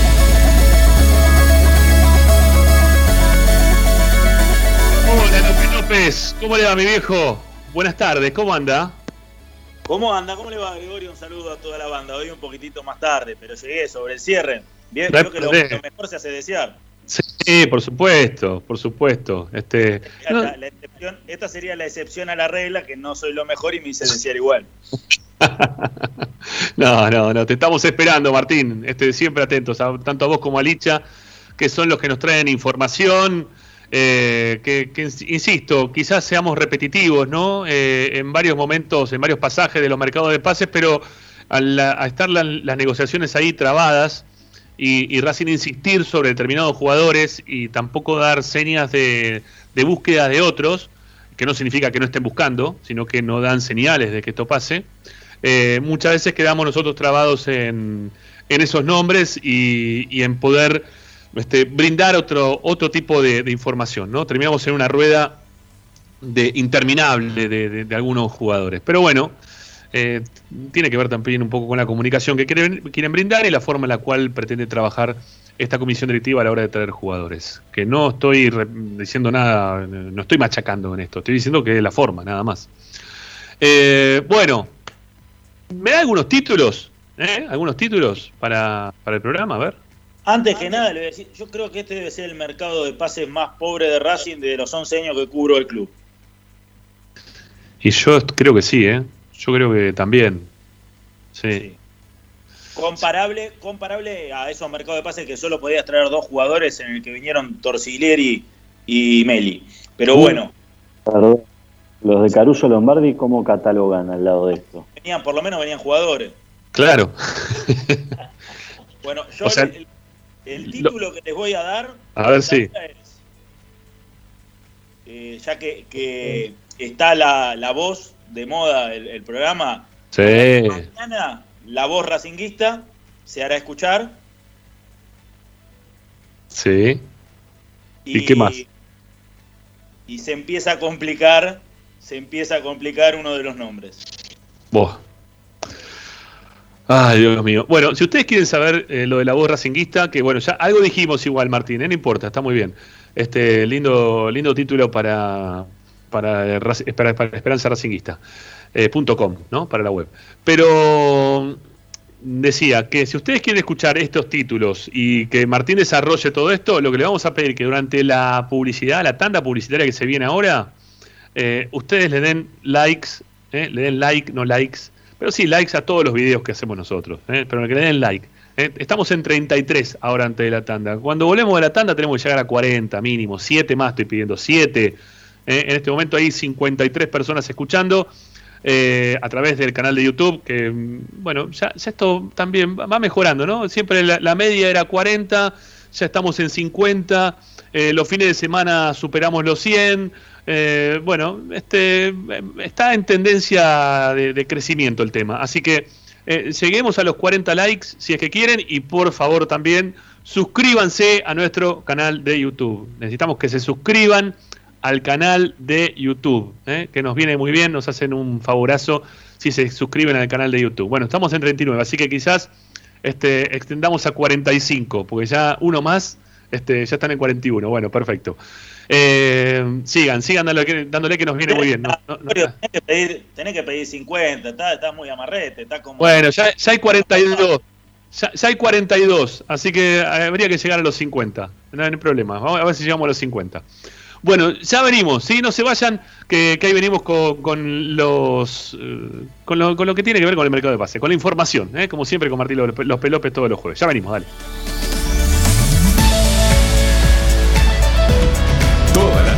López. ¿Cómo le va, mi viejo? Buenas tardes, ¿cómo anda? ¿Cómo anda? ¿Cómo le va, Gregorio? Un saludo a toda la banda. Hoy un poquitito más tarde, pero llegué sobre el cierre. Bien, creo que lo, lo mejor se hace desear. Sí, por supuesto, por supuesto. Este, no, La- la excepción- esta sería la excepción a la regla, que no soy lo mejor y me hice desear igual. <laughs> no, no, no, te estamos esperando, Martín. Este, siempre atentos, a- tanto a vos como a Licha, que son los que nos traen información. Eh, que, insisto, quizás seamos repetitivos, ¿no? Eh, en varios momentos, en varios pasajes de los mercados de pases, pero al a estar la- las negociaciones ahí trabadas y, y Racing insistir sobre determinados jugadores y tampoco dar señas de, de búsqueda de otros, que no significa que no estén buscando, sino que no dan señales de que esto pase, eh, muchas veces quedamos nosotros trabados en, esos nombres y en poder este, brindar otro, otro tipo de, información, ¿no? Terminamos en una rueda de interminable de, algunos jugadores. Pero bueno, eh, tiene que ver también un poco con la comunicación que quieren, quieren brindar y la forma en la cual pretende trabajar esta comisión directiva a la hora de traer jugadores. Que no estoy diciendo nada, no estoy machacando en esto, estoy diciendo que es la forma, nada más. Eh, bueno, ¿me da algunos títulos? ¿Eh? ¿Algunos títulos para, para el programa? A ver. Antes que nada, le voy a decir, yo creo que este debe ser el mercado de pases más pobre de Racing de los 11 años que cubro el club. Y yo creo que sí, ¿eh? Yo creo que también. Sí. Comparable, comparable a esos mercados de pases que solo podías traer dos jugadores en el que vinieron Torsiglieri y Meli. Pero bueno, Perdón. Los de Caruso Lombardi, ¿cómo catalogan al lado de esto? venían, por lo menos venían jugadores. Claro. Bueno, <laughs> yo O sea, el, el título que les voy a dar A ver si. es, eh, ya que, que está la, la voz de moda el, el programa, Sí. mañana la voz racinguista se hará escuchar. Sí. ¿Y qué más? Y se empieza a complicar, se empieza a complicar uno de los nombres. Vos. Ay, Dios mío. Bueno, si ustedes quieren saber eh, lo de la voz racinguista, que bueno, ya algo dijimos igual, Martín, ¿eh? no importa, está muy bien. Este lindo, lindo título para, para, para Esperanza Racinguista. eh, punto com, ¿no? Para la web. Pero decía que si ustedes quieren escuchar estos títulos y que Martín desarrolle todo esto, lo que le vamos a pedir que durante la publicidad, la tanda publicitaria que se viene ahora, eh, ustedes le den likes, eh, le den like, no likes, pero sí likes a todos los videos que hacemos nosotros, eh, pero que le den like. eh. Estamos en 33 ahora antes de la tanda. Cuando volvemos de la tanda tenemos que llegar a 40 mínimo, 7 más estoy pidiendo, 7. Eh, en este momento hay 53 personas escuchando a través del canal de YouTube, que mm, bueno, ya, esto también va mejorando, ¿no? Siempre la, la media era 40, ya estamos en 50, eh, los fines de semana superamos los 100, eh, bueno, este está en tendencia de, de crecimiento el tema, así que eh, lleguemos a los 40 likes si es que quieren y por favor también suscríbanse a nuestro canal de YouTube. Necesitamos que se suscriban al canal de YouTube, ¿eh? que nos viene muy bien, nos hacen un favorazo si se suscriben al canal de YouTube. Bueno, estamos en 39, así que quizás este, extendamos a 45, porque ya uno más, este, ya están en 41. Bueno, perfecto. Eh, sigan, sigan dándole, que- dándole que nos viene muy bien. ¿no? No- no- Tenés que pedir, tenés que pedir 50, está, está muy amarrete, está como... Bueno, ya, ya hay 42. Ya, ya hay 42, así que habría que llegar a los 50. No hay problema. Vamos a ver si llegamos a los 50. Bueno, ya venimos, ¿sí? No se vayan, que, que ahí venimos con, con los eh, con lo, con lo que tiene que ver con el mercado de pase, con la información, ¿eh? como siempre con Martín los pelopes todos los jueves. Ya venimos, dale.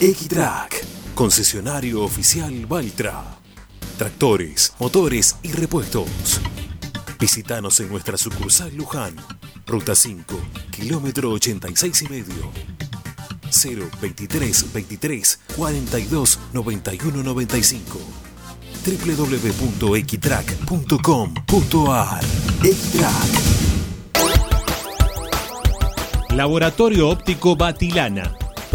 Equitrack, concesionario oficial Valtra. Tractores, motores y repuestos. Visítanos en nuestra sucursal Luján, ruta 5, kilómetro 86 y medio. 023 23 42 91 95 www.equitrack.com.ar Equitrack Laboratorio Óptico Batilana.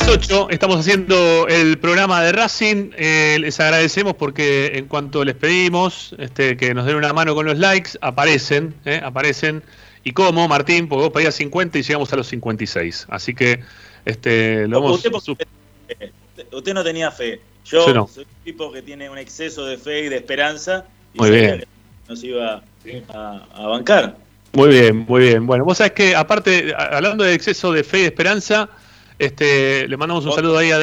Las 8 estamos haciendo el programa de Racing. Eh, les agradecemos porque en cuanto les pedimos este, que nos den una mano con los likes, aparecen, eh, aparecen. ¿Y cómo, Martín? Porque vos pedías 50 y llegamos a los 56. Así que este, lo hemos... Usted, usted no tenía fe. Yo, soy un tipo que tiene un exceso de fe y de esperanza. Y Muy bien. Nos iba a, a, bancar. Muy bien, muy bien. Bueno, vos sabés que, aparte, hablando de exceso de fe y de esperanza, este, le mandamos un saludo ahí a.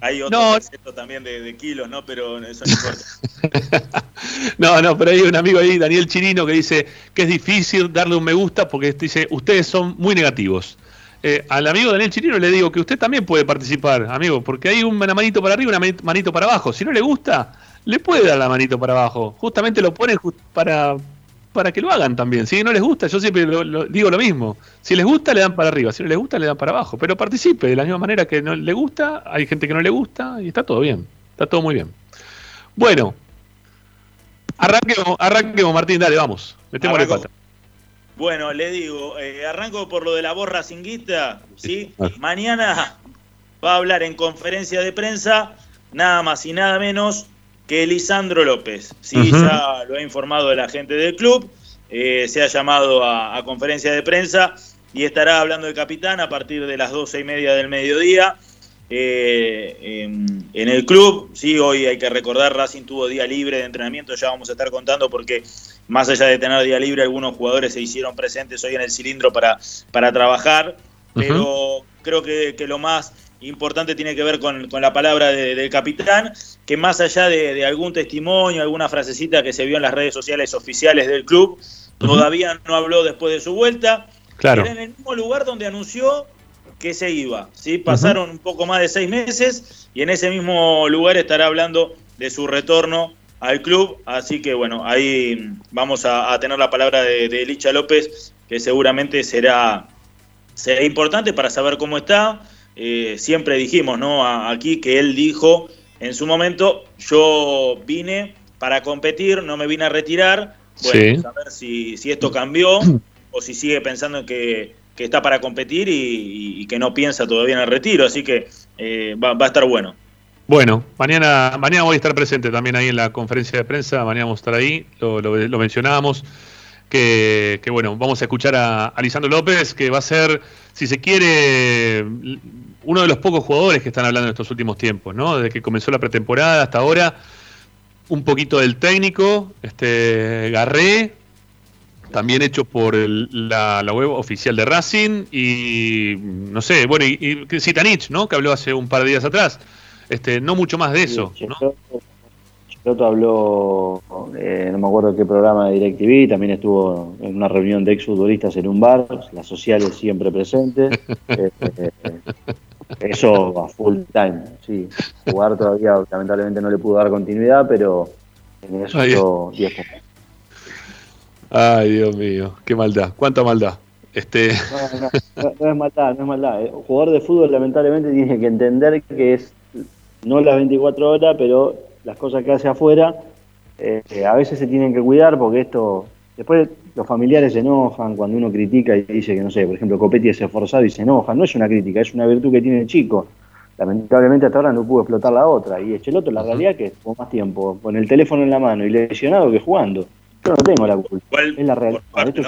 Hay otro no. exceso también de, de, kilos, ¿no? Pero eso no importa. <laughs> no, no, pero hay un amigo ahí, Daniel Chirino, que dice que es difícil darle un me gusta porque dice, ustedes son muy negativos. Eh, al amigo Daniel Chirino le digo que usted también puede participar, amigo, porque hay una manito para arriba y una manito para abajo. Si no le gusta, le puede dar la manito para abajo. Justamente lo pone para, para que lo hagan también. Si no les gusta, yo siempre lo, digo lo mismo. Si les gusta, le dan para arriba. Si no les gusta, le dan para abajo. Pero participe de la misma manera que no le gusta. Hay gente que no le gusta y está todo bien. Está todo muy bien. Bueno, arranquemos, arranquemos Martín, dale, vamos. Metemos de pata. Bueno, le digo, eh, arranco por lo de la borra cinguita, ¿sí? Mañana va a hablar en conferencia de prensa nada más y nada menos que Lisandro López. Sí, ya lo ha informado el agente del club, eh, se ha llamado a, conferencia de prensa y estará hablando el capitán a partir de las doce y media del mediodía. Eh, en, el club. Sí, hoy hay que recordar, Racing tuvo día libre de entrenamiento, ya vamos a estar contando porque más allá de tener día libre, algunos jugadores se hicieron presentes hoy en el cilindro para, para trabajar, pero creo que, lo más importante tiene que ver con, la palabra del capitán, que más allá de, algún testimonio, alguna frasecita que se vio en las redes sociales oficiales del club, todavía no habló después de su vuelta. Claro. Era en el mismo lugar donde anunció que se iba. ¿sí? Pasaron un poco más de seis meses y en ese mismo lugar estará hablando de su retorno al club. Así que bueno, ahí vamos a, tener la palabra de, Licha López, que seguramente será, será importante para saber cómo está. Eh, siempre dijimos ¿no? aquí que él dijo en su momento, yo vine para competir, no me vine a retirar. Bueno, a ver si, si esto cambió <clears throat> o si sigue pensando que que está para competir y, que no piensa todavía en el retiro, así que eh, va, a estar bueno. Bueno, mañana, mañana voy a estar presente también ahí en la conferencia de prensa, mañana vamos a estar ahí, lo, mencionábamos, que, bueno, vamos a escuchar a, a Lisandro López, que va a ser, si se quiere, uno de los pocos jugadores que están hablando en estos últimos tiempos, ¿no? Desde que comenzó la pretemporada hasta ahora, un poquito del técnico, este Garré, también hecho por la, web oficial de Racing y no sé, bueno, y, y Citanich, ¿no? Que habló hace un par de días atrás. Este, no mucho más de eso, sí, ¿no? habló, eh, no me acuerdo qué programa de DirecTV, también estuvo en una reunión de exfutbolistas en un bar, las sociales siempre presentes. <laughs> Eh, eh, eso a full time, sí. Jugar todavía lamentablemente no le pudo dar continuidad, pero en eso 10 Ay, Dios mío, qué maldad, cuánta maldad. Este... No, no, es maldad, no es maldad. El jugador de fútbol lamentablemente tiene que entender que es no las 24 horas, pero las cosas que hace afuera, eh, a veces se tienen que cuidar porque esto, después los familiares se enojan cuando uno critica y dice que, no sé, por ejemplo, Copetti es esforzado y se enoja. No es una crítica, es una virtud que tiene el chico. Lamentablemente hasta ahora no pudo explotar la otra. Y Echeloto, la realidad que tuvo más tiempo con el teléfono en la mano y lesionado que jugando. Yo no tengo la culpa. es la realidad. Suerte,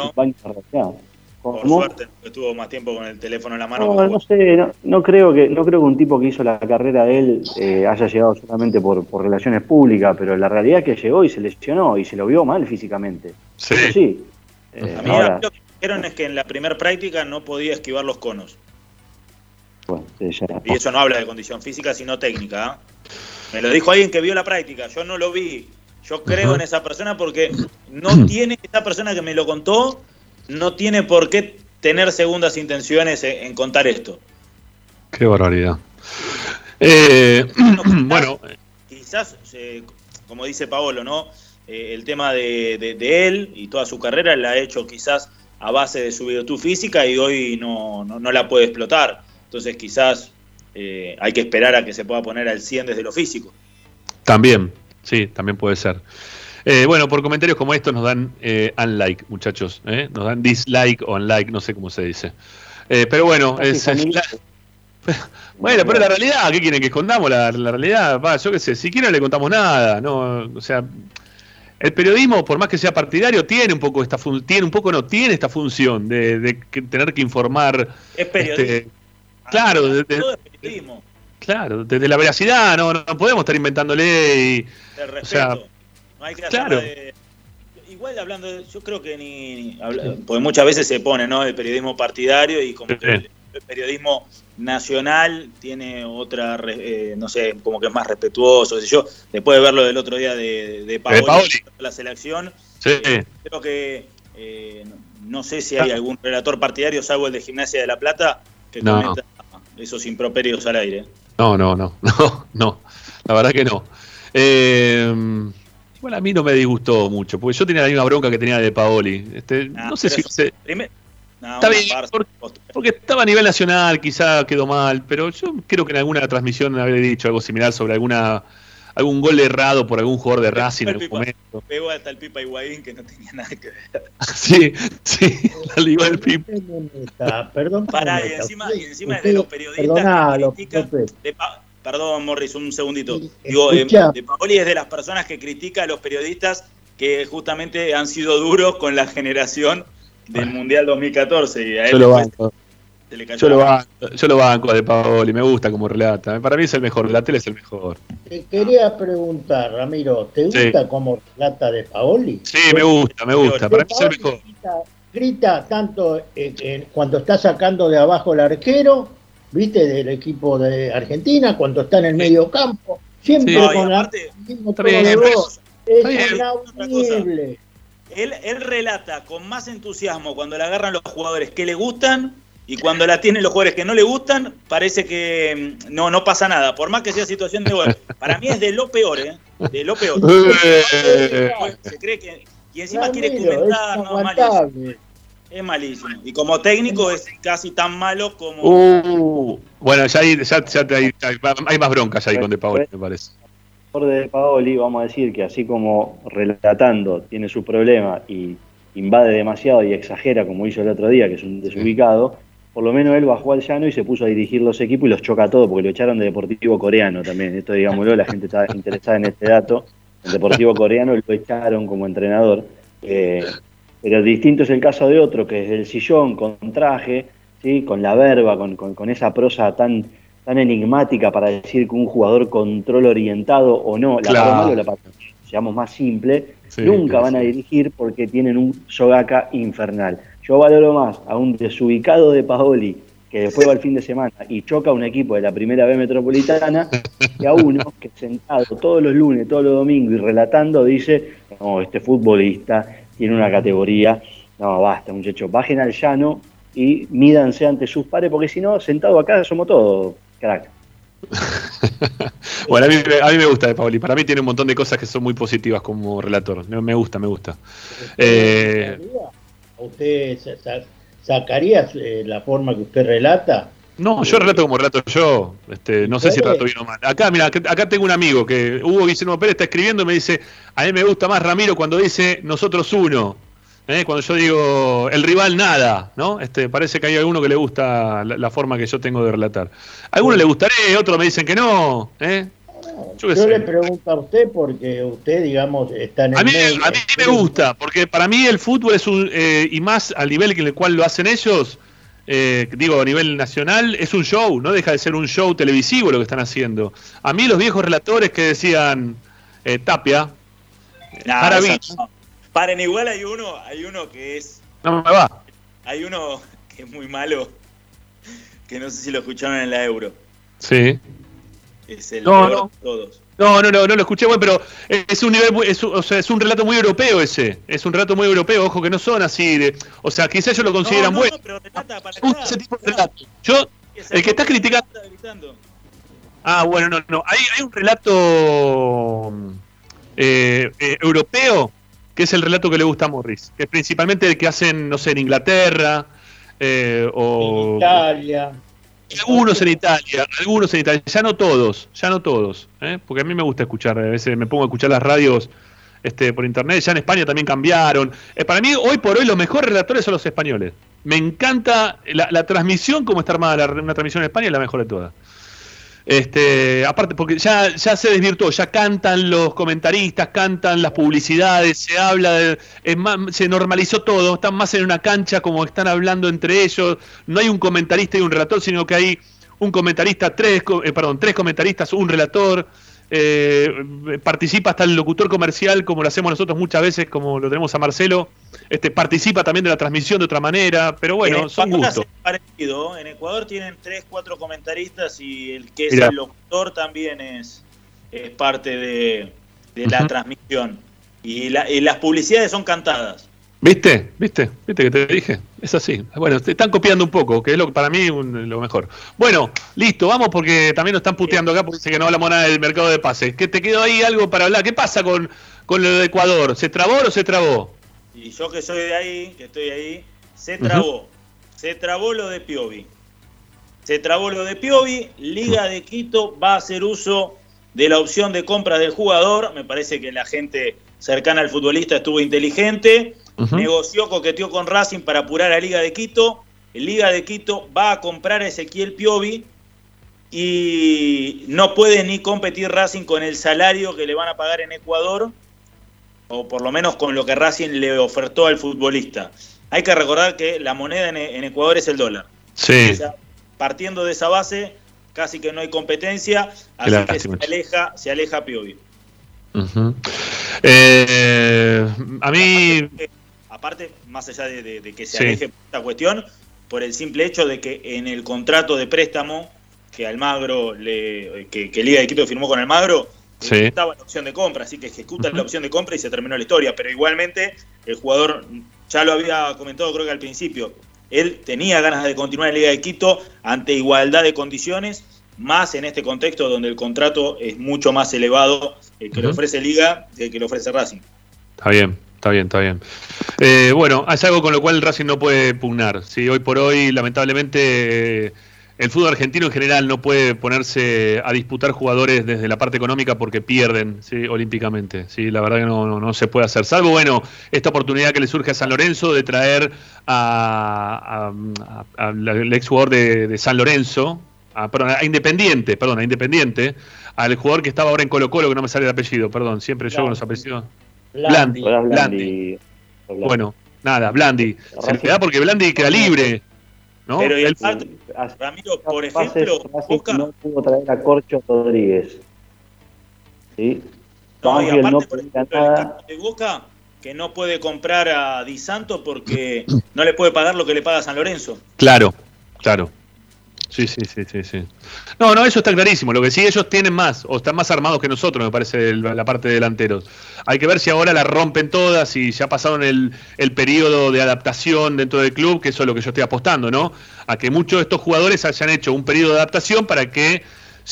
¿no? Por suerte, estuvo más tiempo con el teléfono en la mano. No, no sé, no, creo que no creo que un tipo que hizo la carrera de él eh, haya llegado solamente por, por, relaciones públicas, pero la realidad es que llegó y se lesionó y se lo vio mal físicamente. Sí. sí. Eh, a mí lo que dijeron es que en la primera práctica no podía esquivar los conos. Bueno, ya. Y eso no habla de condición física, sino técnica. ¿ah? Me lo dijo alguien que vio la práctica, yo no lo vi. Yo creo en esa persona porque no <clears throat> tiene, esa persona que me lo contó, no tiene por qué tener segundas intenciones en, contar esto. Qué barbaridad. Eh, <clears throat> bueno, quizás, eh, como dice Paolo, ¿no? Eh, el tema de, él y toda su carrera la ha hecho quizás a base de su virtud física y hoy no, no, la puede explotar. Entonces quizás hay que esperar a que se pueda poner al 100 desde lo físico. También, Sí, también puede ser. Eh, bueno, por comentarios como estos nos dan eh, unlike, muchachos. ¿eh? Nos dan dislike o unlike, no sé cómo se dice. pero bueno, es, <laughs> bueno, pero la realidad, ¿qué quieren que escondamos? La, realidad, va, yo qué sé, si quieren le contamos nada, no, o sea, el periodismo, por más que sea partidario, tiene un poco esta fun tiene un poco no tiene esta función de, de que tener que informar. Es periodismo. este, claro, de- de- Todo es periodismo. claro, desde la veracidad, no, no podemos estar inventándole y, De respeto. o sea, no hay que claro. de- Igual hablando, de- yo creo que ni, ni habla- porque muchas veces se pone, ¿no? El periodismo partidario y como que el, el periodismo nacional tiene otra, eh, no sé, como que es más respetuoso, qué sé yo. Después de verlo del otro día de, de Paoli, Paoli. la selección, sí. creo que eh, no, sé si hay algún relator partidario, salvo el de Gimnasia de la Plata, que No. cometa esos improperios al aire. No, no, no, <laughs> no, no. La verdad que no. Eh, bueno, a mí no me disgustó mucho, porque yo tenía la misma bronca que tenía de Paoli. Este, Ah, no sé si se- primer- Está bien, porque estaba a nivel nacional, quizá quedó mal, pero yo creo que en alguna transmisión habré dicho algo similar sobre alguna algún gol errado por algún jugador de Racing en El algún Pipa- momento. Pegó hasta el Pipa Higuaín que no tenía nada que ver. <laughs> Sí, sí, la ligó del Pipa. Perdón. Pará, y encima, y encima de los periodistas que critican. De Pa- Perdón, Morris, un segundito. Digo, eh, de Paoli es de las personas que critica a los periodistas que justamente han sido duros con la generación del Mundial 2014. Y a él Yo lo banco. se le cayó Yo lo banco, yo lo banco a De Paoli, me gusta como relata. Para mí es el mejor, la tele es el mejor. Te quería preguntar, Ramiro, ¿te Sí. gusta cómo relata de Paoli? Sí, me gusta, me gusta. Para mí es el mejor. Grita, grita tanto eh, eh, cuando está sacando de abajo el arquero, viste, del equipo de Argentina, cuando está en el medio campo, siempre Sí. Con la- mismo voz. Es inaudible. Él, él relata con más entusiasmo cuando la agarran los jugadores que le gustan y cuando la tienen los jugadores que no le gustan, parece que mm, no, no pasa nada, por más que sea situación de gol. Para mí es de lo peor, ¿eh? De lo peor. <laughs> Se cree que. Y encima quiere comentar, es no. Es malísimo. Y como técnico es casi tan malo como. Uh, bueno, ya, hay, ya, ya hay, hay más bronca ya ahí con De Paoli, me parece. mejor de Paoli, vamos a decir que así como relatando tiene su problema y invade demasiado y exagera como hizo el otro día, que es un desubicado, por lo menos él bajó al llano y se puso a dirigir los equipos y los choca a todos, porque lo echaron de Deportivo Coreano también. Esto, digámoslo, la gente está interesada en este dato. El Deportivo Coreano lo echaron como entrenador. Eh, pero distinto es el caso de otro, que es el sillón, con traje, ¿sí? con la verba, con, con- con esa prosa tan, tan enigmática para decir que un jugador control orientado o no, la Claro. o la seamos más simple, Sí, nunca claro, van a dirigir porque tienen un Sogaka infernal. Yo valoro más a un desubicado de Paoli que después va el fin de semana y choca a un equipo de la primera B metropolitana que a uno que sentado todos los lunes, todos los domingos y relatando dice, no, este futbolista tiene una categoría, no, basta muchachos, bajen al llano y mídanse ante sus pares porque si no, sentado acá somos todos crack. <laughs> Bueno, a mí, me- a mí me gusta De Paoli. Para mí tiene un montón de cosas que son muy positivas como relator. Me, gusta, me gusta. Eh, ¿Usted sa- sa- sacaría eh, la forma que usted relata? No, yo relato como relato yo. Este, no sé si relato bien o mal. Acá, mira, acá, tengo un amigo que Hugo Guillermo Pérez está escribiendo y me dice, a mí me gusta más Ramiro cuando dice nosotros uno. ¿eh? Cuando yo digo el rival nada, ¿no? Este, parece que hay alguno que le gusta la, la forma que yo tengo de relatar. A algunos le gustaré, otros me dicen que no. ¿eh? Yo le pregunto a usted porque usted, digamos, está en el A mí, medio. a mí me gusta, porque para mí el fútbol es un, eh, y más al nivel en el cual lo hacen ellos, eh, digo, a nivel nacional, es un show, no deja de ser un show televisivo lo que están haciendo. A mí los viejos relatores que decían eh, Tapia, Jaravich, eso no. Paren, igual hay uno, hay uno que es. no me va. Hay uno que es muy malo. Que no sé si lo escucharon en la Euro. Sí. Es el No, peor no. de todos. No, no, no, no lo escuché, bueno, pero es un nivel, muy- es, un- o sea, es un relato muy europeo ese, es un relato muy europeo, ojo que no son así de, o sea, quizás ellos lo consideran no, bueno. no, pero relata para Me gusta ese tipo de relato. Yo, el que está criticando. Ah, bueno, no, no. Hay, hay un relato eh, eh, europeo que es el relato que le gusta a Morris, que es principalmente el que hacen, no sé, en Inglaterra eh, o Italia. Algunos en Italia, algunos en Italia, ya no todos, ya no todos, ¿eh? porque a mí me gusta escuchar, a veces me pongo a escuchar las radios este, por internet, ya en España también cambiaron. Eh, para mí, hoy por hoy, los mejores relatores son los españoles. Me encanta la, transmisión, como está armada la- una transmisión en España, es la mejor de todas. Este, aparte, porque ya, ya se desvirtuó, ya cantan los comentaristas, cantan las publicidades, se habla, de, es más, se normalizó todo, están más en una cancha como están hablando entre ellos, no hay un comentarista y un relator, sino que hay un comentarista, tres, eh, perdón, tres comentaristas, un relator, eh, participa hasta el locutor comercial, como lo hacemos nosotros muchas veces, como lo tenemos a Marcelo, este, participa también de la transmisión de otra manera, pero bueno, son gustos. Parecido. En Ecuador tienen tres, cuatro comentaristas y el que es el locutor también es, es parte de, la transmisión. Y, y las publicidades son cantadas. ¿Viste? ¿Viste? ¿Viste que te dije? Es así. Bueno, te están copiando un poco, que es lo para mí lo mejor. Bueno, listo, vamos porque también nos están puteando acá porque dice que no hablamos nada del mercado de pases. ¿Que te quedó ahí algo para hablar? ¿Qué pasa con, con lo de Ecuador? ¿Se trabó o se trabó? Y yo que soy de ahí, que estoy ahí, se trabó. Se trabó lo de Piovi. Se trabó lo de Piovi. Liga de Quito va a hacer uso de la opción de compra del jugador. Me parece que la gente cercana al futbolista estuvo inteligente negoció, coqueteó con Racing para apurar a Liga de Quito. Liga de Quito va a comprar a Ezequiel Piovi y no puede ni competir Racing con el salario que le van a pagar en Ecuador, o por lo menos con lo que Racing le ofertó al futbolista. Hay que recordar que la moneda en, Ecuador es el dólar. Sí. partiendo de esa base, casi que no hay competencia, así que se aleja, se aleja Piovi. Eh, a mí aparte, más allá de, que se aleje esta cuestión, por el simple hecho de que en el contrato de préstamo que Almagro, le, que, Liga de Quito firmó con Almagro, estaba la opción de compra, así que ejecuta la opción de compra y se terminó la historia. Pero igualmente, el jugador, ya lo había comentado creo que al principio, él tenía ganas de continuar en Liga de Quito ante igualdad de condiciones, más en este contexto donde el contrato es mucho más elevado el que le ofrece Liga que el que le ofrece Racing. Está bien, Está bien, está bien. Eh, bueno, es algo con lo cual el Racing no puede pugnar. ¿sí? Hoy por hoy, lamentablemente, el fútbol argentino en general no puede ponerse a disputar jugadores desde la parte económica porque pierden ¿sí? olímpicamente. ¿sí? La verdad que no, no, se puede hacer. Salvo, bueno, esta oportunidad que le surge a San Lorenzo de traer al ex jugador de, San Lorenzo, perdón, a Independiente, perdón, a Independiente, al jugador que estaba ahora en Colo Colo, que no me sale el apellido, perdón, siempre yo con los apellidos. Blandi. Blandi. Bueno, nada, Blandi. Se le da porque Blandi queda libre. ¿no? Pero el Ramiro, por ejemplo, Boca... no pudo traer a Corcho Rodríguez. ¿Sí? No, y aparte, por ejemplo, el de Boca que no puede comprar a Di Santo porque no le puede pagar lo que le paga San Lorenzo. Claro, claro. Sí, sí, sí, sí, sí. No, no, eso está clarísimo. Lo que sí ellos tienen más, o están más armados que nosotros, me parece, la parte de delanteros. Hay que ver si ahora la rompen todas y ya pasaron el, el periodo de adaptación dentro del club, que eso es lo que yo estoy apostando, ¿no? A que muchos de estos jugadores hayan hecho un periodo de adaptación para que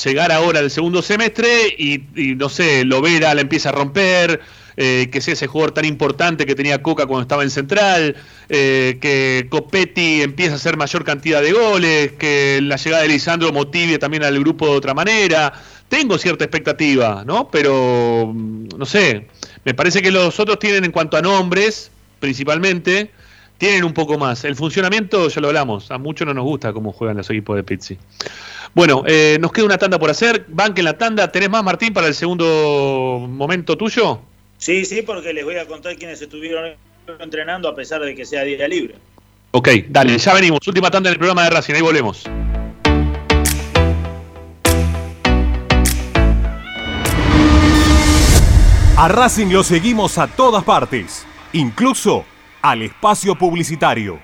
llegara ahora el segundo semestre y, y no sé, Lovera la empieza a romper, eh, que sea ese jugador tan importante que tenía Coca cuando estaba en Central, eh, que Copetti empieza a hacer mayor cantidad de goles, que la llegada de Lisandro motive también al grupo de otra manera. Tengo cierta expectativa, ¿no? Pero, no sé, me parece que los otros tienen en cuanto a nombres, principalmente, tienen un poco más. El funcionamiento, ya lo hablamos, a muchos no nos gusta cómo juegan los equipos de Pizzi. Bueno, eh, nos queda una tanda por hacer. Banque en la tanda. ¿Tenés más, Martín, para el segundo momento tuyo? Sí, sí, porque les voy a contar quiénes estuvieron entrenando a pesar de que sea día libre. Ok, dale, ya venimos. Última tanda en el programa de Racing, ahí volvemos. A Racing lo seguimos a todas partes, incluso al espacio publicitario.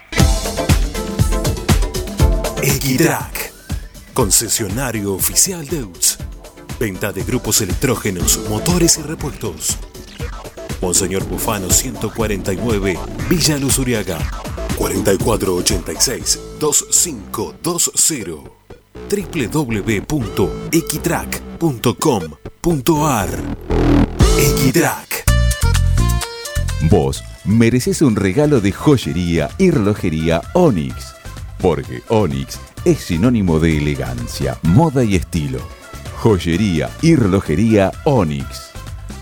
Equitrack, concesionario oficial de UTS. Venta de grupos electrógenos, motores y repuestos Monseñor Bufano 149, Villa Luz Uriaga. 4486-2520 www.equitrack.com.ar Equitrack Vos mereces un regalo de joyería y relojería Onyx, porque Onyx es sinónimo de elegancia, moda y estilo. Joyería y relojería Onyx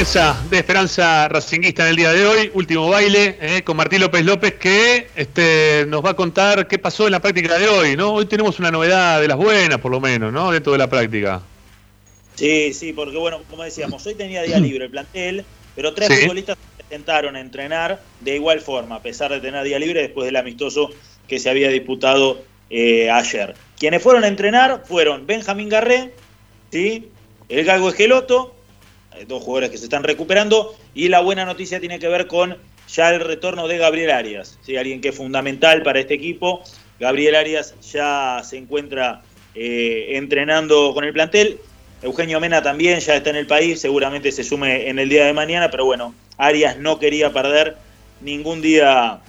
De Esperanza Racinguista en el día de hoy, último baile eh, con Martín López López que este, nos va a contar qué pasó en la práctica de hoy, ¿no? Hoy tenemos una novedad de las buenas, por lo menos, ¿no? Dentro de la práctica. Sí, sí, porque bueno, como decíamos, hoy tenía día libre el plantel, pero tres Sí. futbolistas a entrenar de igual forma, a pesar de tener día libre después del amistoso que se había disputado eh, ayer. Quienes fueron a entrenar fueron Benjamín Garré, ¿sí? el Galgo Esqueloto, dos jugadores que se están recuperando, y la buena noticia tiene que ver con ya el retorno de Gabriel Arias, ¿sí? alguien que es fundamental para este equipo. Gabriel Arias ya se encuentra eh, entrenando con el plantel. Eugenio Mena también ya está en el país, seguramente se sume en el día de mañana, pero bueno, Arias no quería perder ningún día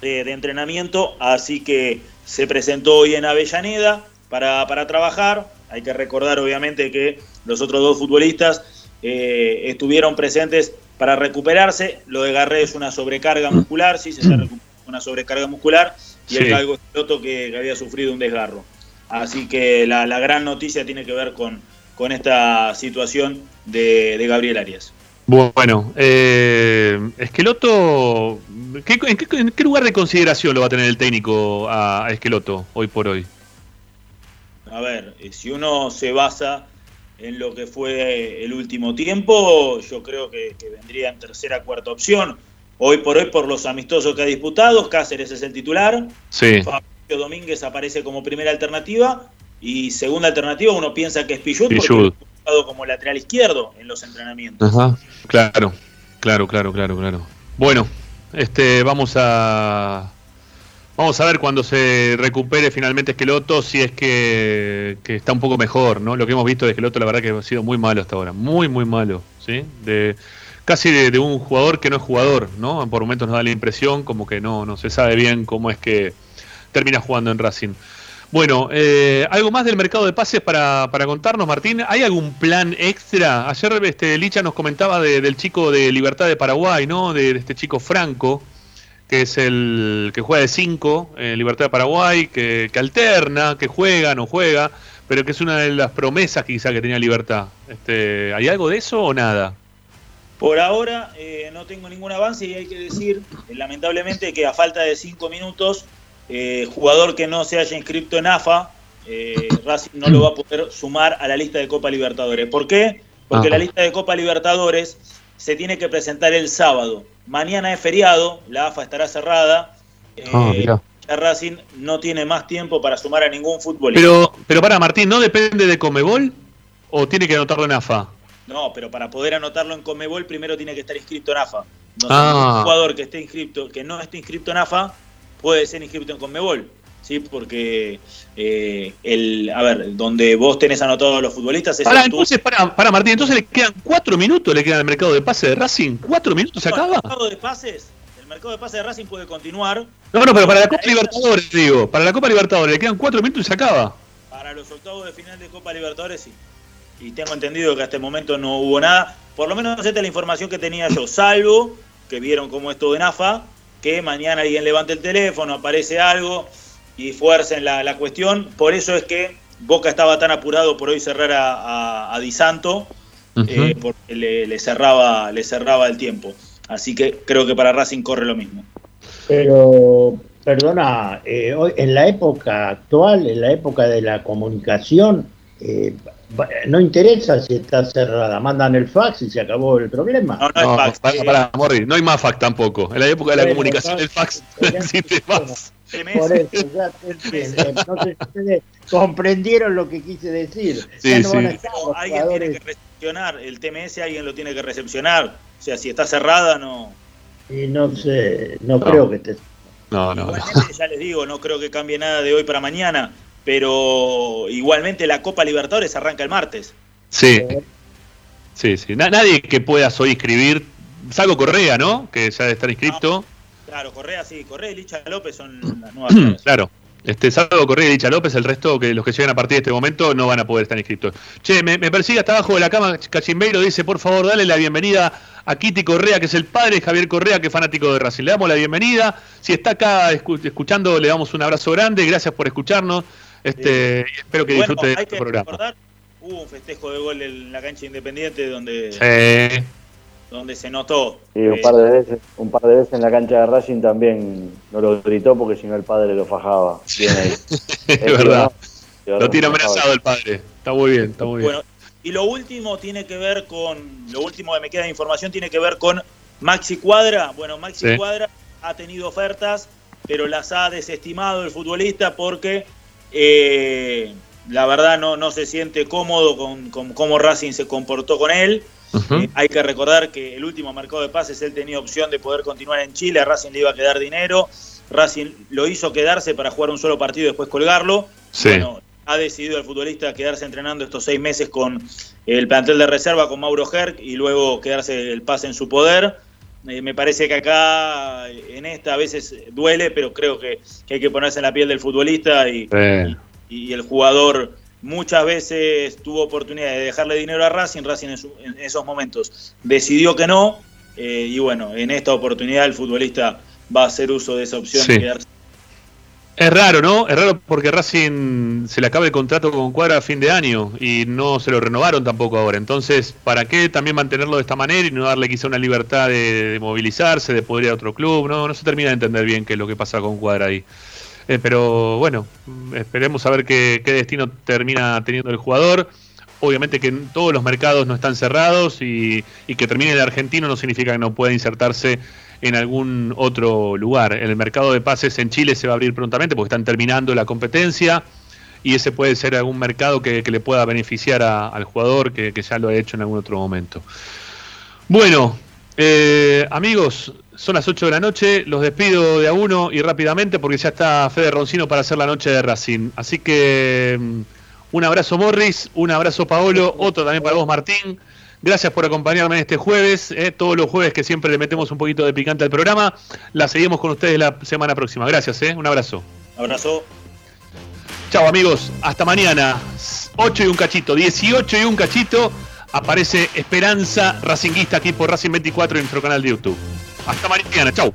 de, de entrenamiento, así que se presentó hoy en Avellaneda para, para trabajar. Hay que recordar obviamente que los otros dos futbolistas eh, estuvieron presentes para recuperarse. Lo de Garré es una sobrecarga muscular, sí, se está recuperando una sobrecarga muscular, y el Sí. Galgo Esqueloto que, que había sufrido un desgarro. Así que la, la gran noticia tiene que ver con, con esta situación de, de Gabriel Arias. Bueno, eh, Esqueloto, ¿qué- en, qué, en qué lugar de consideración lo va a tener el técnico a, a Esqueloto hoy por hoy? A ver, eh, si uno se basa en lo que fue el último tiempo, yo creo que, que vendría en tercera cuarta opción. Hoy por hoy, por los amistosos que ha disputado, Cáceres es el titular. Sí. Fabio Domínguez aparece como primera alternativa. Y segunda alternativa, uno piensa que es Pichut, porque Pichut. ha jugado como lateral izquierdo en los entrenamientos. Ajá. Claro, claro, claro, claro, claro. Bueno, este, vamos a vamos a ver cuando se recupere finalmente Esqueloto si es que, que está un poco mejor, ¿no? Lo que hemos visto de Esqueloto, la verdad que ha sido muy malo hasta ahora, muy, muy malo, ¿sí? De casi de, un jugador que no es jugador, ¿no? Por momentos nos da la impresión como que no, no se sabe bien cómo es que termina jugando en Racing. Bueno, eh, ¿algo más del mercado de pases para, para contarnos, Martín? ¿Hay algún plan extra? Ayer este, Licha nos comentaba de- del chico de Libertad de Paraguay, ¿no? De, este chico Franco, que es el que juega de 5 en Libertad de Paraguay, que, que alterna, que juega, no juega, pero que es una de las promesas quizá que tenía Libertad. Este, ¿Hay algo de eso o nada? Por ahora eh, no tengo ningún avance y hay que decir, eh, lamentablemente, que a falta de cinco minutos, eh, jugador que no se haya inscrito en AFA, eh, <coughs> Racing no lo va a poder sumar a la lista de Copa Libertadores. ¿Por qué? Porque Ajá. la lista de Copa Libertadores se tiene que presentar el sábado. Mañana es feriado, la AFA estará cerrada. Ah, Eh, ya Racing no tiene más tiempo para sumar a ningún futbolista. Pero, pero para Martín, ¿no depende de Comebol? ¿O tiene que anotarlo en AFA? No, pero para poder anotarlo en Comebol primero tiene que estar inscrito en AFA. No Ah. un jugador que esté inscrito, que no esté inscrito en AFA, puede ser inscrito en Comebol. Sí, porque eh, el, a ver, donde vos tenés anotados a los futbolistas es Para, entonces, para, para Martín, entonces le quedan cuatro minutos, le quedan al mercado de pase de Racing. ¿Cuatro minutos se No, acaba? El mercado de pases, el mercado de pases de Racing puede continuar. No, no, pero para la Copa Libertadores, digo. Para la Copa Libertadores le quedan cuatro minutos y se acaba. Para los octavos de final de Copa Libertadores sí. Y tengo entendido que hasta el momento no hubo nada. Por lo menos esta es la información que tenía yo. Salvo que vieron cómo es todo en AFA, que mañana alguien levante el teléfono, aparece algo y fuercen la, la cuestión. Por eso es que Boca estaba tan apurado por hoy cerrar a, a- a Di Santo, eh, porque le, le cerraba, le cerraba el tiempo. Así que creo que para Racing corre lo mismo. Pero, perdona, eh, hoy, en la época actual, en la época de la comunicación, eh, va- no interesa si está cerrada, mandan el fax y se acabó el problema. No, No, para, para, Morri, no hay más fax tampoco. En la época de la Bueno, comunicación del fax no <laughs> existe más. Por eso, ya si <laughs> ustedes comprendieron lo que quise decir. Sí, Ya no van a estar los Alguien tiene que recepcionar, el TMS alguien lo tiene que recepcionar. O sea, si está cerrada, no. y no sé, no, No. creo que te... No, no, no. Igualmente, ya les digo, no creo que cambie nada de hoy para mañana, pero igualmente la Copa Libertadores arranca el martes. Sí. Sí, sí. Na- nadie que puedas hoy escribir, salvo Correa, ¿no? Que ya debe estar inscrito. Claro, Correa sí, Correa y Licha López son las nuevas <clears throat> claro. Este, salvo Correa y Dicha López, el resto, que los que llegan a partir de este momento, no van a poder estar inscritos. Che, me, me persigue hasta abajo de la cama Cachimbeiro, dice, por favor, dale la bienvenida a Kitty Correa, que es el padre de Javier Correa, que es fanático de Racing. Le damos la bienvenida. Si está acá escu- escuchando, le damos un abrazo grande. Gracias por escucharnos. Este, y espero que Bueno, disfrute de hay este que programa. recordar, hubo un festejo de gol en la cancha independiente donde, Sí. donde se notó. Sí, un par de veces, un par de veces en la cancha de Racing también no lo gritó porque si no el padre lo fajaba. Bien ahí. <laughs> Es verdad. ¿no? Lo tiene amenazado el padre. Está muy bien, está muy bien. Bueno, y lo último tiene que ver con, lo último que me queda de información tiene que ver con Maxi Cuadra. Bueno, Maxi Sí. Cuadra ha tenido ofertas, pero las ha desestimado el futbolista porque eh, la verdad no, no se siente cómodo con, con cómo Racing se comportó con él. Eh, hay que recordar que el último mercado de pases él tenía opción de poder continuar en Chile, a Racing le iba a quedar dinero, Racing lo hizo quedarse para jugar un solo partido y después colgarlo. Sí. Bueno, ha decidido el futbolista quedarse entrenando estos seis meses con el plantel de reserva con Mauro Herc y luego quedarse el pase en su poder. Eh, me parece que acá en esta a veces duele, pero creo que, que hay que ponerse en la piel del futbolista y, y el jugador muchas veces tuvo oportunidad de dejarle dinero a Racing, Racing en, su- en esos momentos decidió que no, eh, y bueno, en esta oportunidad el futbolista va a hacer uso de esa opción Sí. de quedarse. Es raro, ¿no? Es raro porque Racing se le acaba el contrato con Cuadra a fin de año y no se lo renovaron tampoco ahora. Entonces, ¿para qué también mantenerlo de esta manera y no darle quizá una libertad de, movilizarse, de poder ir a otro club? No, no se termina de entender bien qué es lo que pasa con Cuadra ahí. Eh, pero bueno, esperemos a ver qué, qué destino termina teniendo el jugador. Obviamente que todos los mercados no están cerrados y, y que termine el argentino no significa que no pueda insertarse en algún otro lugar. El mercado de pases en Chile se va a abrir prontamente porque están terminando la competencia y ese puede ser algún mercado que, le pueda beneficiar a- al jugador que, que ya lo ha hecho en algún otro momento. Bueno, eh, amigos, son las 8 de la noche, los despido de a uno y rápidamente porque ya está Fede Roncino para hacer la noche de Racing. Así que mm, un abrazo Morris, un abrazo Paolo, otro también para vos Martín. Gracias por acompañarme este jueves, eh, todos los jueves que siempre le metemos un poquito de picante al programa. La seguimos con ustedes la semana próxima. Gracias, eh, un abrazo. Abrazo. Chao amigos, hasta mañana. 8 y un cachito, 18 y un cachito. Aparece Esperanza Racinguista aquí por Racing 24 en nuestro canal de YouTube. Hasta mañana, chau.